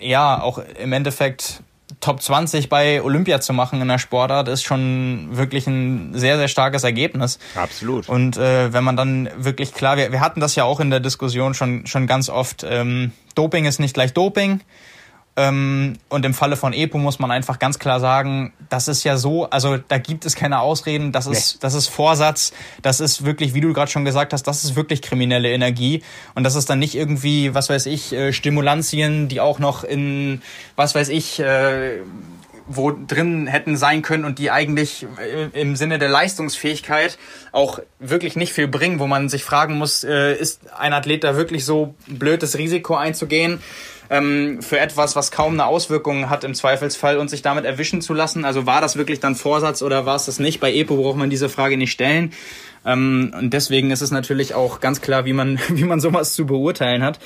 [SPEAKER 2] ja, auch im Endeffekt Top 20 bei Olympia zu machen in der Sportart ist schon wirklich ein sehr, sehr starkes Ergebnis.
[SPEAKER 1] Absolut.
[SPEAKER 2] Und äh, wenn man dann wirklich klar, wir, wir hatten das ja auch in der Diskussion schon, schon ganz oft, ähm, Doping ist nicht gleich Doping. Ähm, und im Falle von EPO muss man einfach ganz klar sagen, das ist ja so, also da gibt es keine Ausreden, das ist, nee. das ist Vorsatz, das ist wirklich, wie du gerade schon gesagt hast, das ist wirklich kriminelle Energie. Und das ist dann nicht irgendwie, was weiß ich, äh, Stimulantien, die auch noch in, was weiß ich, äh, wo drin hätten sein können und die eigentlich äh, im Sinne der Leistungsfähigkeit auch wirklich nicht viel bringen, wo man sich fragen muss, äh, ist ein Athlet da wirklich so blöd, das Risiko einzugehen? Ähm, für etwas, was kaum eine Auswirkung hat im Zweifelsfall und sich damit erwischen zu lassen? Also war das wirklich dann Vorsatz oder war es das nicht? Bei EPO braucht man diese Frage nicht stellen. Ähm, und deswegen ist es natürlich auch ganz klar, wie man, (laughs) wie man sowas zu beurteilen hat.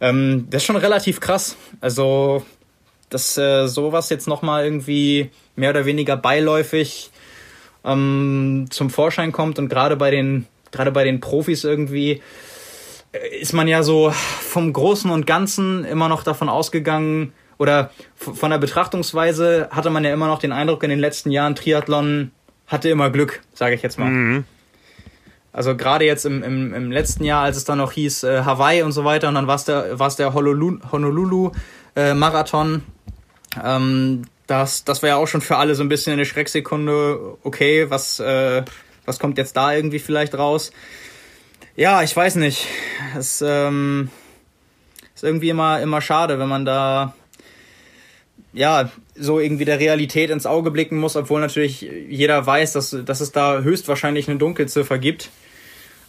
[SPEAKER 2] Ähm, das ist schon relativ krass. Also, dass äh, sowas jetzt nochmal irgendwie mehr oder weniger beiläufig ähm, zum Vorschein kommt und gerade bei den, gerade bei den Profis irgendwie ist man ja so vom Großen und Ganzen immer noch davon ausgegangen, oder von der Betrachtungsweise hatte man ja immer noch den Eindruck in den letzten Jahren, Triathlon hatte immer Glück, sage ich jetzt mal. Mhm. Also gerade jetzt im, im, im letzten Jahr, als es dann noch hieß äh, Hawaii und so weiter, und dann war es der, war's der Honolulu-Marathon. Äh, ähm, das, das war ja auch schon für alle so ein bisschen eine Schrecksekunde, okay, was, äh, was kommt jetzt da irgendwie vielleicht raus? Ja, ich weiß nicht. Es ähm, ist irgendwie immer, immer schade, wenn man da ja so irgendwie der Realität ins Auge blicken muss, obwohl natürlich jeder weiß, dass, dass es da höchstwahrscheinlich eine Dunkelziffer gibt.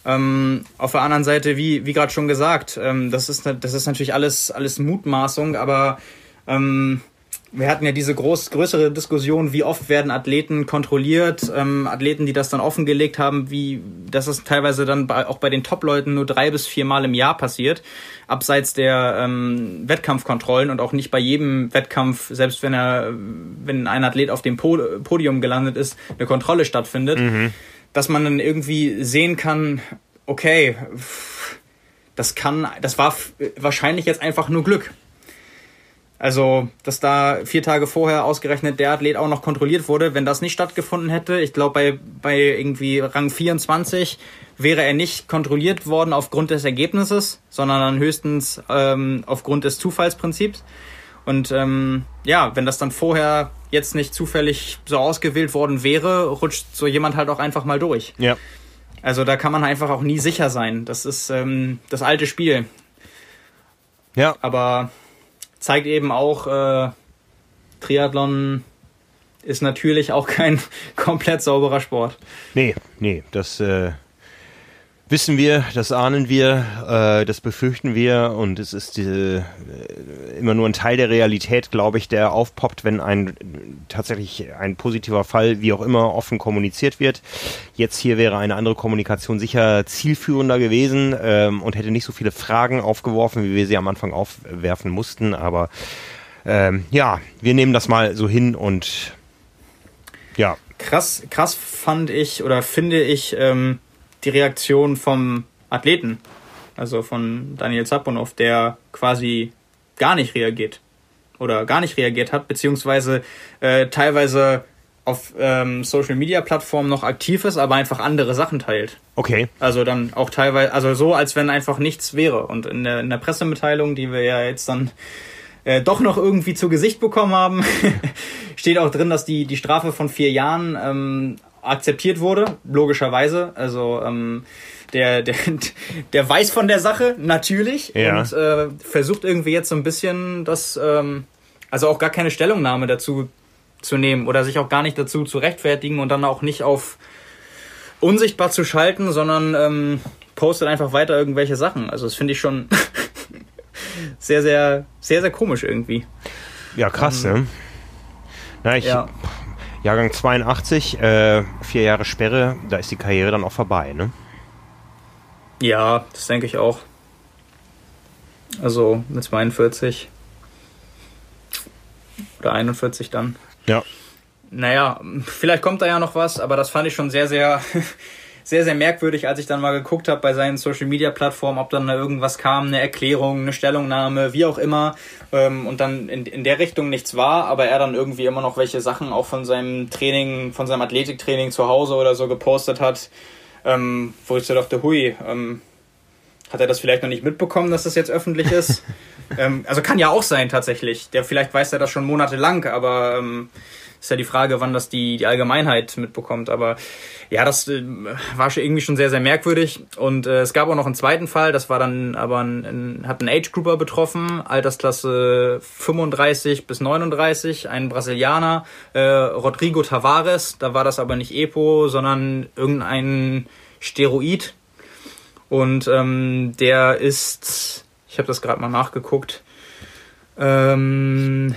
[SPEAKER 2] Ähm, auf der anderen Seite, wie, wie gerade schon gesagt, ähm, das, ist, das ist natürlich alles, alles Mutmaßung, aber ähm, wir hatten ja diese groß, größere Diskussion, wie oft werden Athleten kontrolliert, ähm, Athleten, die das dann offengelegt haben, wie dass es teilweise dann bei, auch bei den Top-Leuten nur drei bis vier Mal im Jahr passiert, abseits der ähm, Wettkampfkontrollen und auch nicht bei jedem Wettkampf, selbst wenn er, wenn ein Athlet auf dem Podium gelandet ist, eine Kontrolle stattfindet, mhm. dass man dann irgendwie sehen kann, okay, das kann, das war wahrscheinlich jetzt einfach nur Glück. Also, dass da vier Tage vorher ausgerechnet der Athlet auch noch kontrolliert wurde, wenn das nicht stattgefunden hätte, ich glaube, bei, bei irgendwie Rang 24 wäre er nicht kontrolliert worden aufgrund des Ergebnisses, sondern dann höchstens ähm, aufgrund des Zufallsprinzips. Und ähm, ja, wenn das dann vorher jetzt nicht zufällig so ausgewählt worden wäre, rutscht so jemand halt auch einfach mal durch.
[SPEAKER 1] Ja.
[SPEAKER 2] Also da kann man einfach auch nie sicher sein. Das ist ähm, das alte Spiel.
[SPEAKER 1] Ja.
[SPEAKER 2] Aber zeigt eben auch, äh, Triathlon ist natürlich auch kein (laughs) komplett sauberer Sport.
[SPEAKER 1] Nee, nee, das äh, wissen wir, das ahnen wir, äh, das befürchten wir und es ist äh, immer nur ein Teil der Realität, glaube ich, der aufpoppt, wenn ein tatsächlich ein positiver Fall, wie auch immer, offen kommuniziert wird. Jetzt hier wäre eine andere Kommunikation sicher zielführender gewesen ähm, und hätte nicht so viele Fragen aufgeworfen, wie wir sie am Anfang aufwerfen mussten, aber ähm, ja, wir nehmen das mal so hin und ja.
[SPEAKER 2] Krass, krass fand ich oder finde ich, ähm die Reaktion vom Athleten, also von Daniel Zaponov, der quasi gar nicht reagiert oder gar nicht reagiert hat, beziehungsweise äh, teilweise auf ähm, Social Media Plattformen noch aktiv ist, aber einfach andere Sachen teilt.
[SPEAKER 1] Okay.
[SPEAKER 2] Also dann auch teilweise, also so, als wenn einfach nichts wäre. Und in der, in der Pressemitteilung, die wir ja jetzt dann äh, doch noch irgendwie zu Gesicht bekommen haben. (laughs) Steht auch drin, dass die, die Strafe von vier Jahren ähm, akzeptiert wurde, logischerweise. Also ähm, der, der, (laughs) der weiß von der Sache, natürlich. Ja. Und äh, versucht irgendwie jetzt so ein bisschen das, ähm, also auch gar keine Stellungnahme dazu zu nehmen oder sich auch gar nicht dazu zu rechtfertigen und dann auch nicht auf unsichtbar zu schalten, sondern ähm, postet einfach weiter irgendwelche Sachen. Also das finde ich schon (laughs) sehr, sehr, sehr, sehr komisch irgendwie.
[SPEAKER 1] Ja, krass, ähm, ne? Na, ich, ja. Jahrgang 82, äh, vier Jahre Sperre, da ist die Karriere dann auch vorbei, ne?
[SPEAKER 2] Ja, das denke ich auch. Also mit 42 oder 41 dann.
[SPEAKER 1] Ja.
[SPEAKER 2] Naja, vielleicht kommt da ja noch was, aber das fand ich schon sehr, sehr, (laughs) sehr, sehr merkwürdig, als ich dann mal geguckt habe bei seinen Social Media Plattformen, ob dann da irgendwas kam, eine Erklärung, eine Stellungnahme, wie auch immer, ähm, und dann in, in der Richtung nichts war, aber er dann irgendwie immer noch welche Sachen auch von seinem Training, von seinem Athletiktraining zu Hause oder so gepostet hat, ähm, wo ich so dachte, hui, ähm, hat er das vielleicht noch nicht mitbekommen, dass das jetzt öffentlich ist? (laughs) ähm, also kann ja auch sein tatsächlich. Der vielleicht weiß er das schon monatelang, aber ähm, ist ja die Frage, wann das die, die Allgemeinheit mitbekommt. Aber ja, das äh, war schon irgendwie schon sehr, sehr merkwürdig. Und äh, es gab auch noch einen zweiten Fall, das war dann aber ein, ein, hat einen Age-Grouper betroffen, Altersklasse 35 bis 39, ein Brasilianer, äh, Rodrigo Tavares. Da war das aber nicht EPO, sondern irgendein Steroid. Und ähm, der ist, ich habe das gerade mal nachgeguckt, ähm,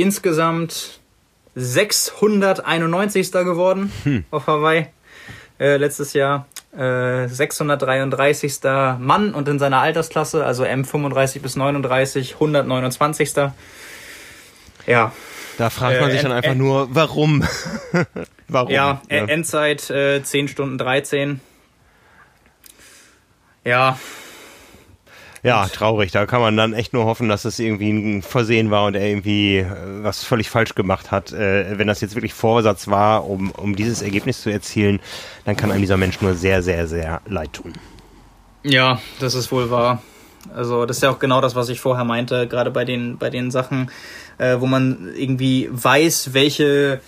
[SPEAKER 2] insgesamt 691. geworden hm. auf Hawaii äh, letztes Jahr. Äh, 633. Mann und in seiner Altersklasse, also M35 bis 39, 129. Ja.
[SPEAKER 1] Da fragt man äh, sich dann einfach nur, warum? (laughs)
[SPEAKER 2] warum? Ja, ja. Endzeit äh, 10 Stunden 13. Ja,
[SPEAKER 1] ja, traurig. Da kann man dann echt nur hoffen, dass es irgendwie ein Versehen war und er irgendwie äh, was völlig falsch gemacht hat. Äh, wenn das jetzt wirklich Vorsatz war, um, um dieses Ergebnis zu erzielen, dann kann einem dieser Mensch nur sehr, sehr, sehr leid tun.
[SPEAKER 2] Ja, das ist wohl wahr. Also das ist ja auch genau das, was ich vorher meinte, gerade bei den, bei den Sachen, äh, wo man irgendwie weiß, welche,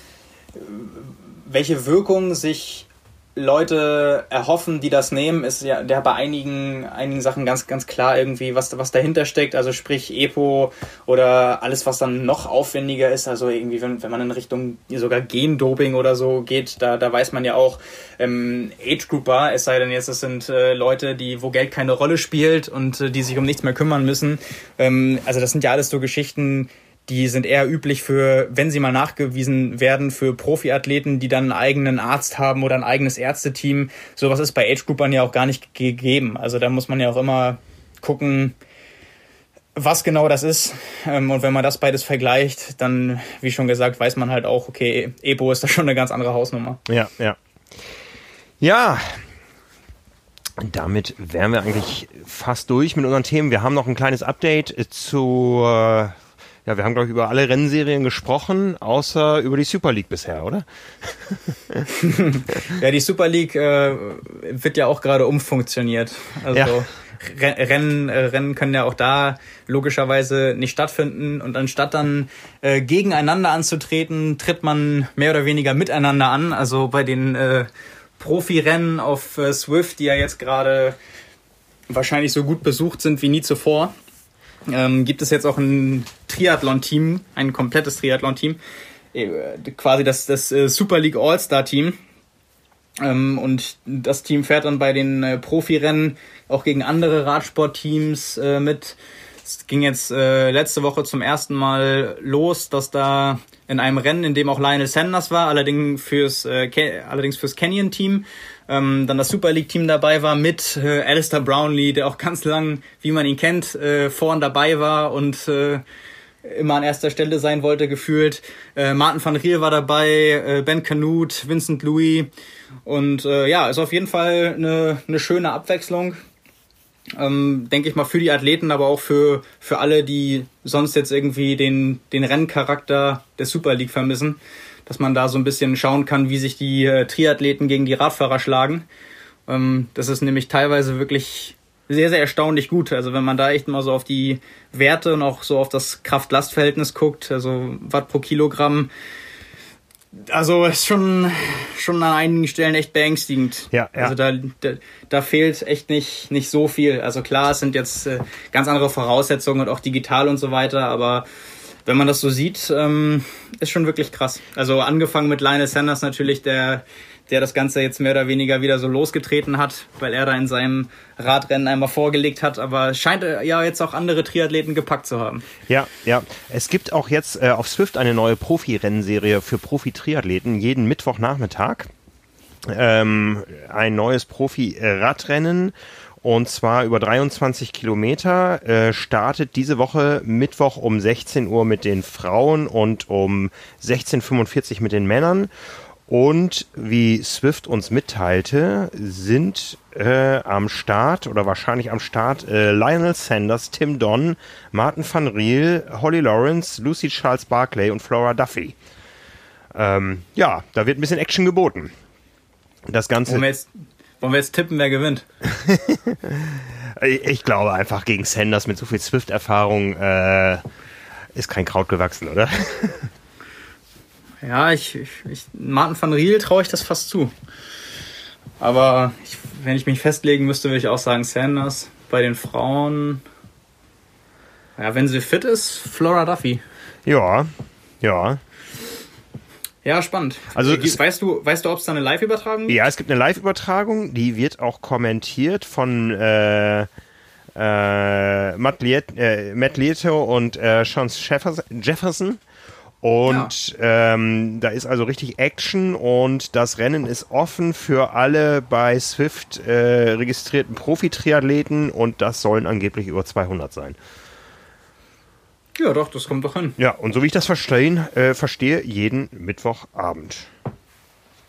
[SPEAKER 2] welche Wirkung sich Leute erhoffen, die das nehmen, ist ja der bei einigen, einigen Sachen ganz, ganz klar irgendwie, was, was dahinter steckt. Also sprich EPO oder alles, was dann noch aufwendiger ist. Also irgendwie, wenn, wenn man in Richtung sogar Gendoping oder so geht, da, da weiß man ja auch, ähm, Age Grouper, es sei denn jetzt, es sind äh, Leute, die, wo Geld keine Rolle spielt und äh, die sich um nichts mehr kümmern müssen. Ähm, also das sind ja alles so Geschichten, die sind eher üblich für, wenn sie mal nachgewiesen werden, für Profiathleten, die dann einen eigenen Arzt haben oder ein eigenes Ärzteteam. Sowas ist bei Age-Groupern ja auch gar nicht gegeben. Also da muss man ja auch immer gucken, was genau das ist. Ähm, und wenn man das beides vergleicht, dann, wie schon gesagt, weiß man halt auch, okay, EPO ist da schon eine ganz andere Hausnummer.
[SPEAKER 1] Ja, ja. Ja, damit wären wir eigentlich fast durch mit unseren Themen. Wir haben noch ein kleines Update zur ja, wir haben, glaube ich, über alle Rennserien gesprochen, außer über die Super League bisher, oder? (laughs)
[SPEAKER 2] ja, die Super League äh, wird ja auch gerade umfunktioniert. Also ja. Rennen, äh, Rennen können ja auch da logischerweise nicht stattfinden. Und anstatt dann äh, gegeneinander anzutreten, tritt man mehr oder weniger miteinander an. Also bei den äh, Profirennen auf äh, Swift, die ja jetzt gerade wahrscheinlich so gut besucht sind wie nie zuvor ähm, gibt es jetzt auch ein Triathlon-Team, ein komplettes Triathlon-Team, äh, quasi das, das äh, Super League All-Star-Team. Ähm, und das Team fährt dann bei den äh, Profirennen auch gegen andere Radsportteams äh, mit. Es ging jetzt äh, letzte Woche zum ersten Mal los, dass da in einem Rennen, in dem auch Lionel Sanders war, allerdings fürs, äh, allerdings fürs Canyon-Team, ähm, dann das Super League-Team dabei war mit äh, Alistair Brownlee, der auch ganz lang, wie man ihn kennt, äh, vorn dabei war und äh, immer an erster Stelle sein wollte, gefühlt. Äh, Martin van Riel war dabei, äh, Ben Canute, Vincent Louis. Und äh, ja, ist auf jeden Fall eine, eine schöne Abwechslung. Ähm, denke ich mal für die Athleten, aber auch für, für alle, die sonst jetzt irgendwie den, den Renncharakter der Super League vermissen dass man da so ein bisschen schauen kann, wie sich die äh, Triathleten gegen die Radfahrer schlagen. Ähm, das ist nämlich teilweise wirklich sehr, sehr erstaunlich gut. Also wenn man da echt mal so auf die Werte und auch so auf das Kraft-Last-Verhältnis guckt, also Watt pro Kilogramm, also ist schon, schon an einigen Stellen echt beängstigend.
[SPEAKER 1] Ja, ja.
[SPEAKER 2] Also da, da, da fehlt echt nicht, nicht so viel. Also klar, es sind jetzt äh, ganz andere Voraussetzungen und auch digital und so weiter, aber wenn man das so sieht, ähm, ist schon wirklich krass. Also angefangen mit Lionel Sanders natürlich, der der das Ganze jetzt mehr oder weniger wieder so losgetreten hat, weil er da in seinem Radrennen einmal vorgelegt hat. Aber scheint ja jetzt auch andere Triathleten gepackt zu haben.
[SPEAKER 1] Ja, ja. Es gibt auch jetzt äh, auf Swift eine neue Profi-Rennserie für Profi-Triathleten jeden Mittwochnachmittag. Ähm, ein neues Profi-Radrennen. Und zwar über 23 Kilometer äh, startet diese Woche Mittwoch um 16 Uhr mit den Frauen und um 16.45 Uhr mit den Männern. Und wie Swift uns mitteilte, sind äh, am Start oder wahrscheinlich am Start äh, Lionel Sanders, Tim Don, Martin van Riel, Holly Lawrence, Lucy Charles Barclay und Flora Duffy. Ähm, ja, da wird ein bisschen Action geboten. Das Ganze.
[SPEAKER 2] Wir jetzt, wollen wir jetzt tippen, wer gewinnt? (laughs)
[SPEAKER 1] ich glaube einfach gegen Sanders mit so viel Swift-Erfahrung äh, ist kein Kraut gewachsen, oder? (laughs)
[SPEAKER 2] Ja, ich, ich, ich Martin van Riel traue ich das fast zu. Aber ich, wenn ich mich festlegen müsste, würde ich auch sagen Sanders. Bei den Frauen, ja, wenn sie fit ist, Flora Duffy.
[SPEAKER 1] Ja, ja.
[SPEAKER 2] Ja, spannend.
[SPEAKER 1] Also
[SPEAKER 2] äh, weißt du, weißt du, ob es da eine Live-Übertragung
[SPEAKER 1] gibt? Ja, es gibt eine Live-Übertragung, die wird auch kommentiert von äh, äh, Matt, Liet, äh, Matt Lieto und äh, Sean Jefferson. Und ja. ähm, da ist also richtig Action und das Rennen ist offen für alle bei Swift äh, registrierten Profi-Triathleten und das sollen angeblich über 200 sein.
[SPEAKER 2] Ja, doch, das kommt doch hin.
[SPEAKER 1] Ja, und so wie ich das verstehen, äh, verstehe, jeden Mittwochabend.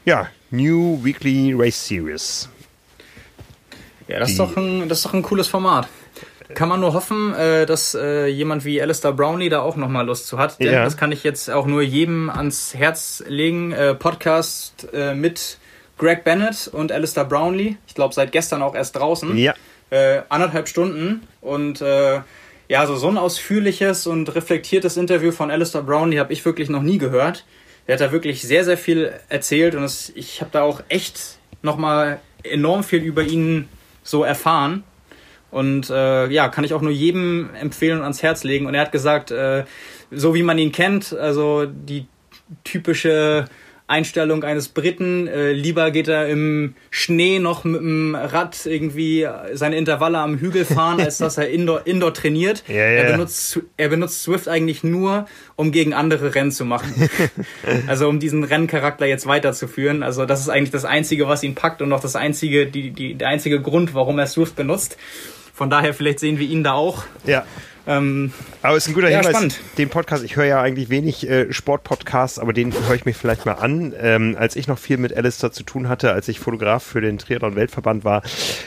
[SPEAKER 1] Ja, New Weekly Race Series.
[SPEAKER 2] Ja, das ist, doch ein, das ist doch ein cooles Format. Kann man nur hoffen, äh, dass äh, jemand wie Alistair Brownlee da auch nochmal Lust zu hat. Denn ja. das kann ich jetzt auch nur jedem ans Herz legen. Äh, Podcast äh, mit Greg Bennett und Alistair Brownlee. Ich glaube, seit gestern auch erst draußen.
[SPEAKER 1] Ja.
[SPEAKER 2] Äh, anderthalb Stunden. Und ja, so, so ein ausführliches und reflektiertes Interview von Alistair Brownlee habe ich wirklich noch nie gehört. Der hat da wirklich sehr, sehr viel erzählt und es, ich habe da auch echt nochmal enorm viel über ihn so erfahren. Und äh, ja, kann ich auch nur jedem empfehlen und ans Herz legen. Und er hat gesagt, äh, so wie man ihn kennt, also die typische Einstellung eines Briten. Äh, lieber geht er im Schnee noch mit dem Rad irgendwie seine Intervalle am Hügel fahren, als dass er indoor, indoor trainiert.
[SPEAKER 1] Ja, ja.
[SPEAKER 2] Er, benutzt, er benutzt Swift eigentlich nur, um gegen andere Rennen zu machen. (laughs) also um diesen Renncharakter jetzt weiterzuführen. Also das ist eigentlich das Einzige, was ihn packt und noch das einzige, die, die, der einzige Grund, warum er Swift benutzt. Von daher, vielleicht sehen wir ihn da auch.
[SPEAKER 1] Ja.
[SPEAKER 2] Ähm,
[SPEAKER 1] aber es ist ein guter
[SPEAKER 2] ja,
[SPEAKER 1] Hinweis.
[SPEAKER 2] Spannend.
[SPEAKER 1] Den Podcast, ich höre ja eigentlich wenig äh, Sportpodcasts, aber den höre ich mir vielleicht mal an. Ähm, als ich noch viel mit Alistair zu tun hatte, als ich Fotograf für den Triathlon Weltverband war,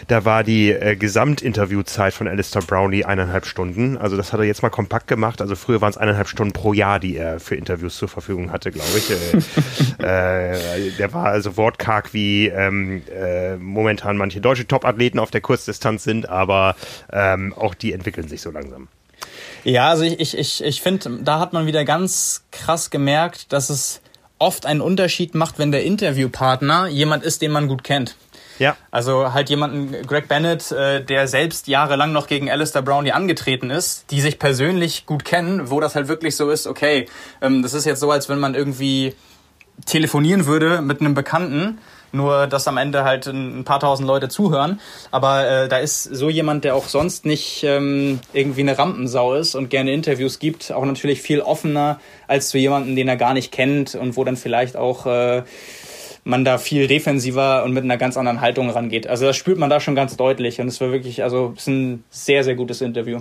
[SPEAKER 1] da war die äh, Gesamtinterviewzeit von Alistair Brownlee eineinhalb Stunden. Also das hat er jetzt mal kompakt gemacht. Also früher waren es eineinhalb Stunden pro Jahr, die er für Interviews zur Verfügung hatte, glaube ich. äh, (laughs) äh, der war also wortkarg wie ähm, äh, momentan manche deutsche Topathleten auf der Kurzdistanz sind, aber ähm, auch die entwickeln sich so langsam.
[SPEAKER 2] Ja, also ich, ich, ich, ich finde, da hat man wieder ganz krass gemerkt, dass es oft einen Unterschied macht, wenn der Interviewpartner jemand ist, den man gut kennt.
[SPEAKER 1] Ja.
[SPEAKER 2] Also halt jemanden, Greg Bennett, äh, der selbst jahrelang noch gegen Alistair Brownlee angetreten ist, die sich persönlich gut kennen, wo das halt wirklich so ist, okay, ähm, das ist jetzt so, als wenn man irgendwie telefonieren würde mit einem Bekannten nur dass am Ende halt ein, paar tausend Leute zuhören. Aber äh, da ist so jemand, der auch sonst nicht ähm, irgendwie eine Rampensau ist und gerne Interviews gibt, auch natürlich viel offener als zu jemandem, den er gar nicht kennt und wo dann vielleicht auch äh, man da viel defensiver und mit einer ganz anderen Haltung rangeht. Also das spürt man da schon ganz deutlich und es war wirklich, also es ist ein sehr, sehr gutes Interview.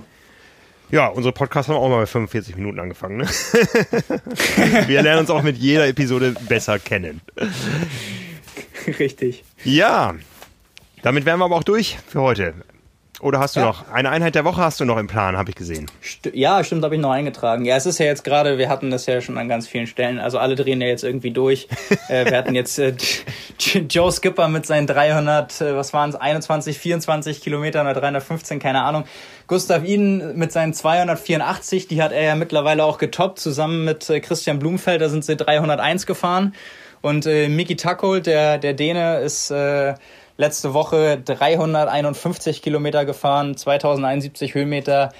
[SPEAKER 1] Ja, unsere Podcasts haben auch mal bei 45 Minuten angefangen. Ne? (laughs) Wir lernen uns auch mit jeder Episode besser kennen. (laughs)
[SPEAKER 2] Richtig.
[SPEAKER 1] Ja, damit wären wir aber auch durch für heute. Oder hast du ja. noch eine Einheit der Woche hast du noch im Plan, habe ich gesehen.
[SPEAKER 2] St ja, stimmt, habe ich noch eingetragen. Ja, es ist ja jetzt gerade, wir hatten das ja schon an ganz vielen Stellen, also alle drehen ja jetzt irgendwie durch. (laughs) äh, wir hatten jetzt äh, Joe Skipper mit seinen 300, äh, was waren es, 21, 24 Kilometern oder 315, keine Ahnung. Gustav Iden mit seinen 284, die hat er ja mittlerweile auch getoppt, zusammen mit äh, Christian Blumfeld, da sind sie 301 gefahren. Und äh, Miki Tackholt, der, der Däne, ist äh, letzte Woche 351 Kilometer gefahren, 2071 Höhenmeter,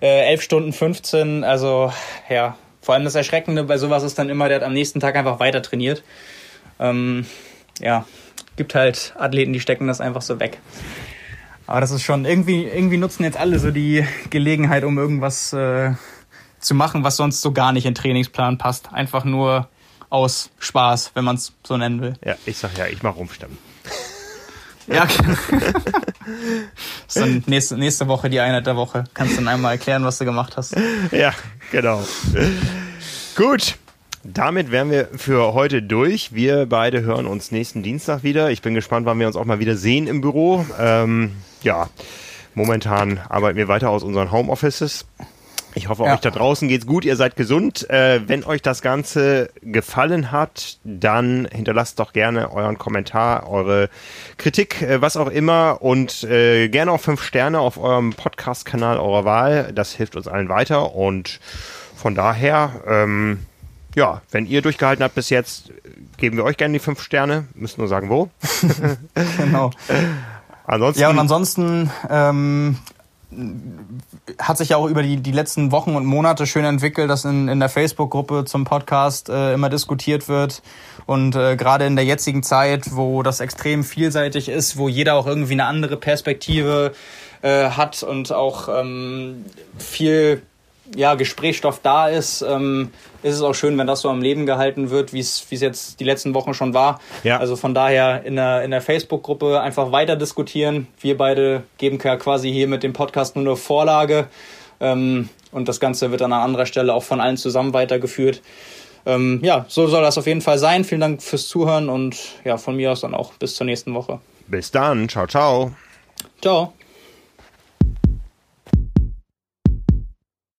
[SPEAKER 2] äh, 11 Stunden 15. Also ja, vor allem das Erschreckende bei sowas ist dann immer, der hat am nächsten Tag einfach weiter trainiert. Ähm, ja, gibt halt Athleten, die stecken das einfach so weg. Aber das ist schon, irgendwie, irgendwie nutzen jetzt alle so die Gelegenheit, um irgendwas äh, zu machen, was sonst so gar nicht in Trainingsplan passt. Einfach nur aus Spaß, wenn man es so nennen will.
[SPEAKER 1] Ja, ich sag ja, ich mach rumstimmen.
[SPEAKER 2] Ja, (laughs) ist dann nächste, nächste Woche die Einheit der Woche. Kannst du dann einmal erklären, was du gemacht hast.
[SPEAKER 1] Ja, genau. Gut. Damit wären wir für heute durch. Wir beide hören uns nächsten Dienstag wieder. Ich bin gespannt, wann wir uns auch mal wieder sehen im Büro. Ähm, ja, momentan arbeiten wir weiter aus unseren Homeoffices. Ich hoffe, ja. euch da draußen geht's gut, ihr seid gesund. Äh, wenn euch das Ganze gefallen hat, dann hinterlasst doch gerne euren Kommentar, eure Kritik, äh, was auch immer und äh, gerne auch fünf Sterne auf eurem Podcast-Kanal eurer Wahl. Das hilft uns allen weiter und von daher, ähm, ja, wenn ihr durchgehalten habt bis jetzt, geben wir euch gerne die fünf Sterne. Müssen nur sagen, wo. (laughs)
[SPEAKER 2] genau. Ansonsten, ja, und ansonsten ähm, hat sich ja auch über die, die letzten Wochen und Monate schön entwickelt, dass in, in der Facebook-Gruppe zum Podcast äh, immer diskutiert wird. Und äh, gerade in der jetzigen Zeit, wo das extrem vielseitig ist, wo jeder auch irgendwie eine andere Perspektive äh, hat und auch ähm, viel ja, Gesprächsstoff da ist, ähm, ist es auch schön, wenn das so am Leben gehalten wird, wie es jetzt die letzten Wochen schon war. Ja. Also von daher in der, in der Facebook-Gruppe einfach weiter diskutieren. Wir beide geben ja quasi hier mit dem Podcast nur eine Vorlage. Ähm, und das Ganze wird an anderer Stelle auch von allen zusammen weitergeführt. Ähm, ja, so soll das auf jeden Fall sein. Vielen Dank fürs Zuhören und ja, von mir aus dann auch bis zur nächsten Woche.
[SPEAKER 1] Bis dann. Ciao, ciao.
[SPEAKER 2] Ciao.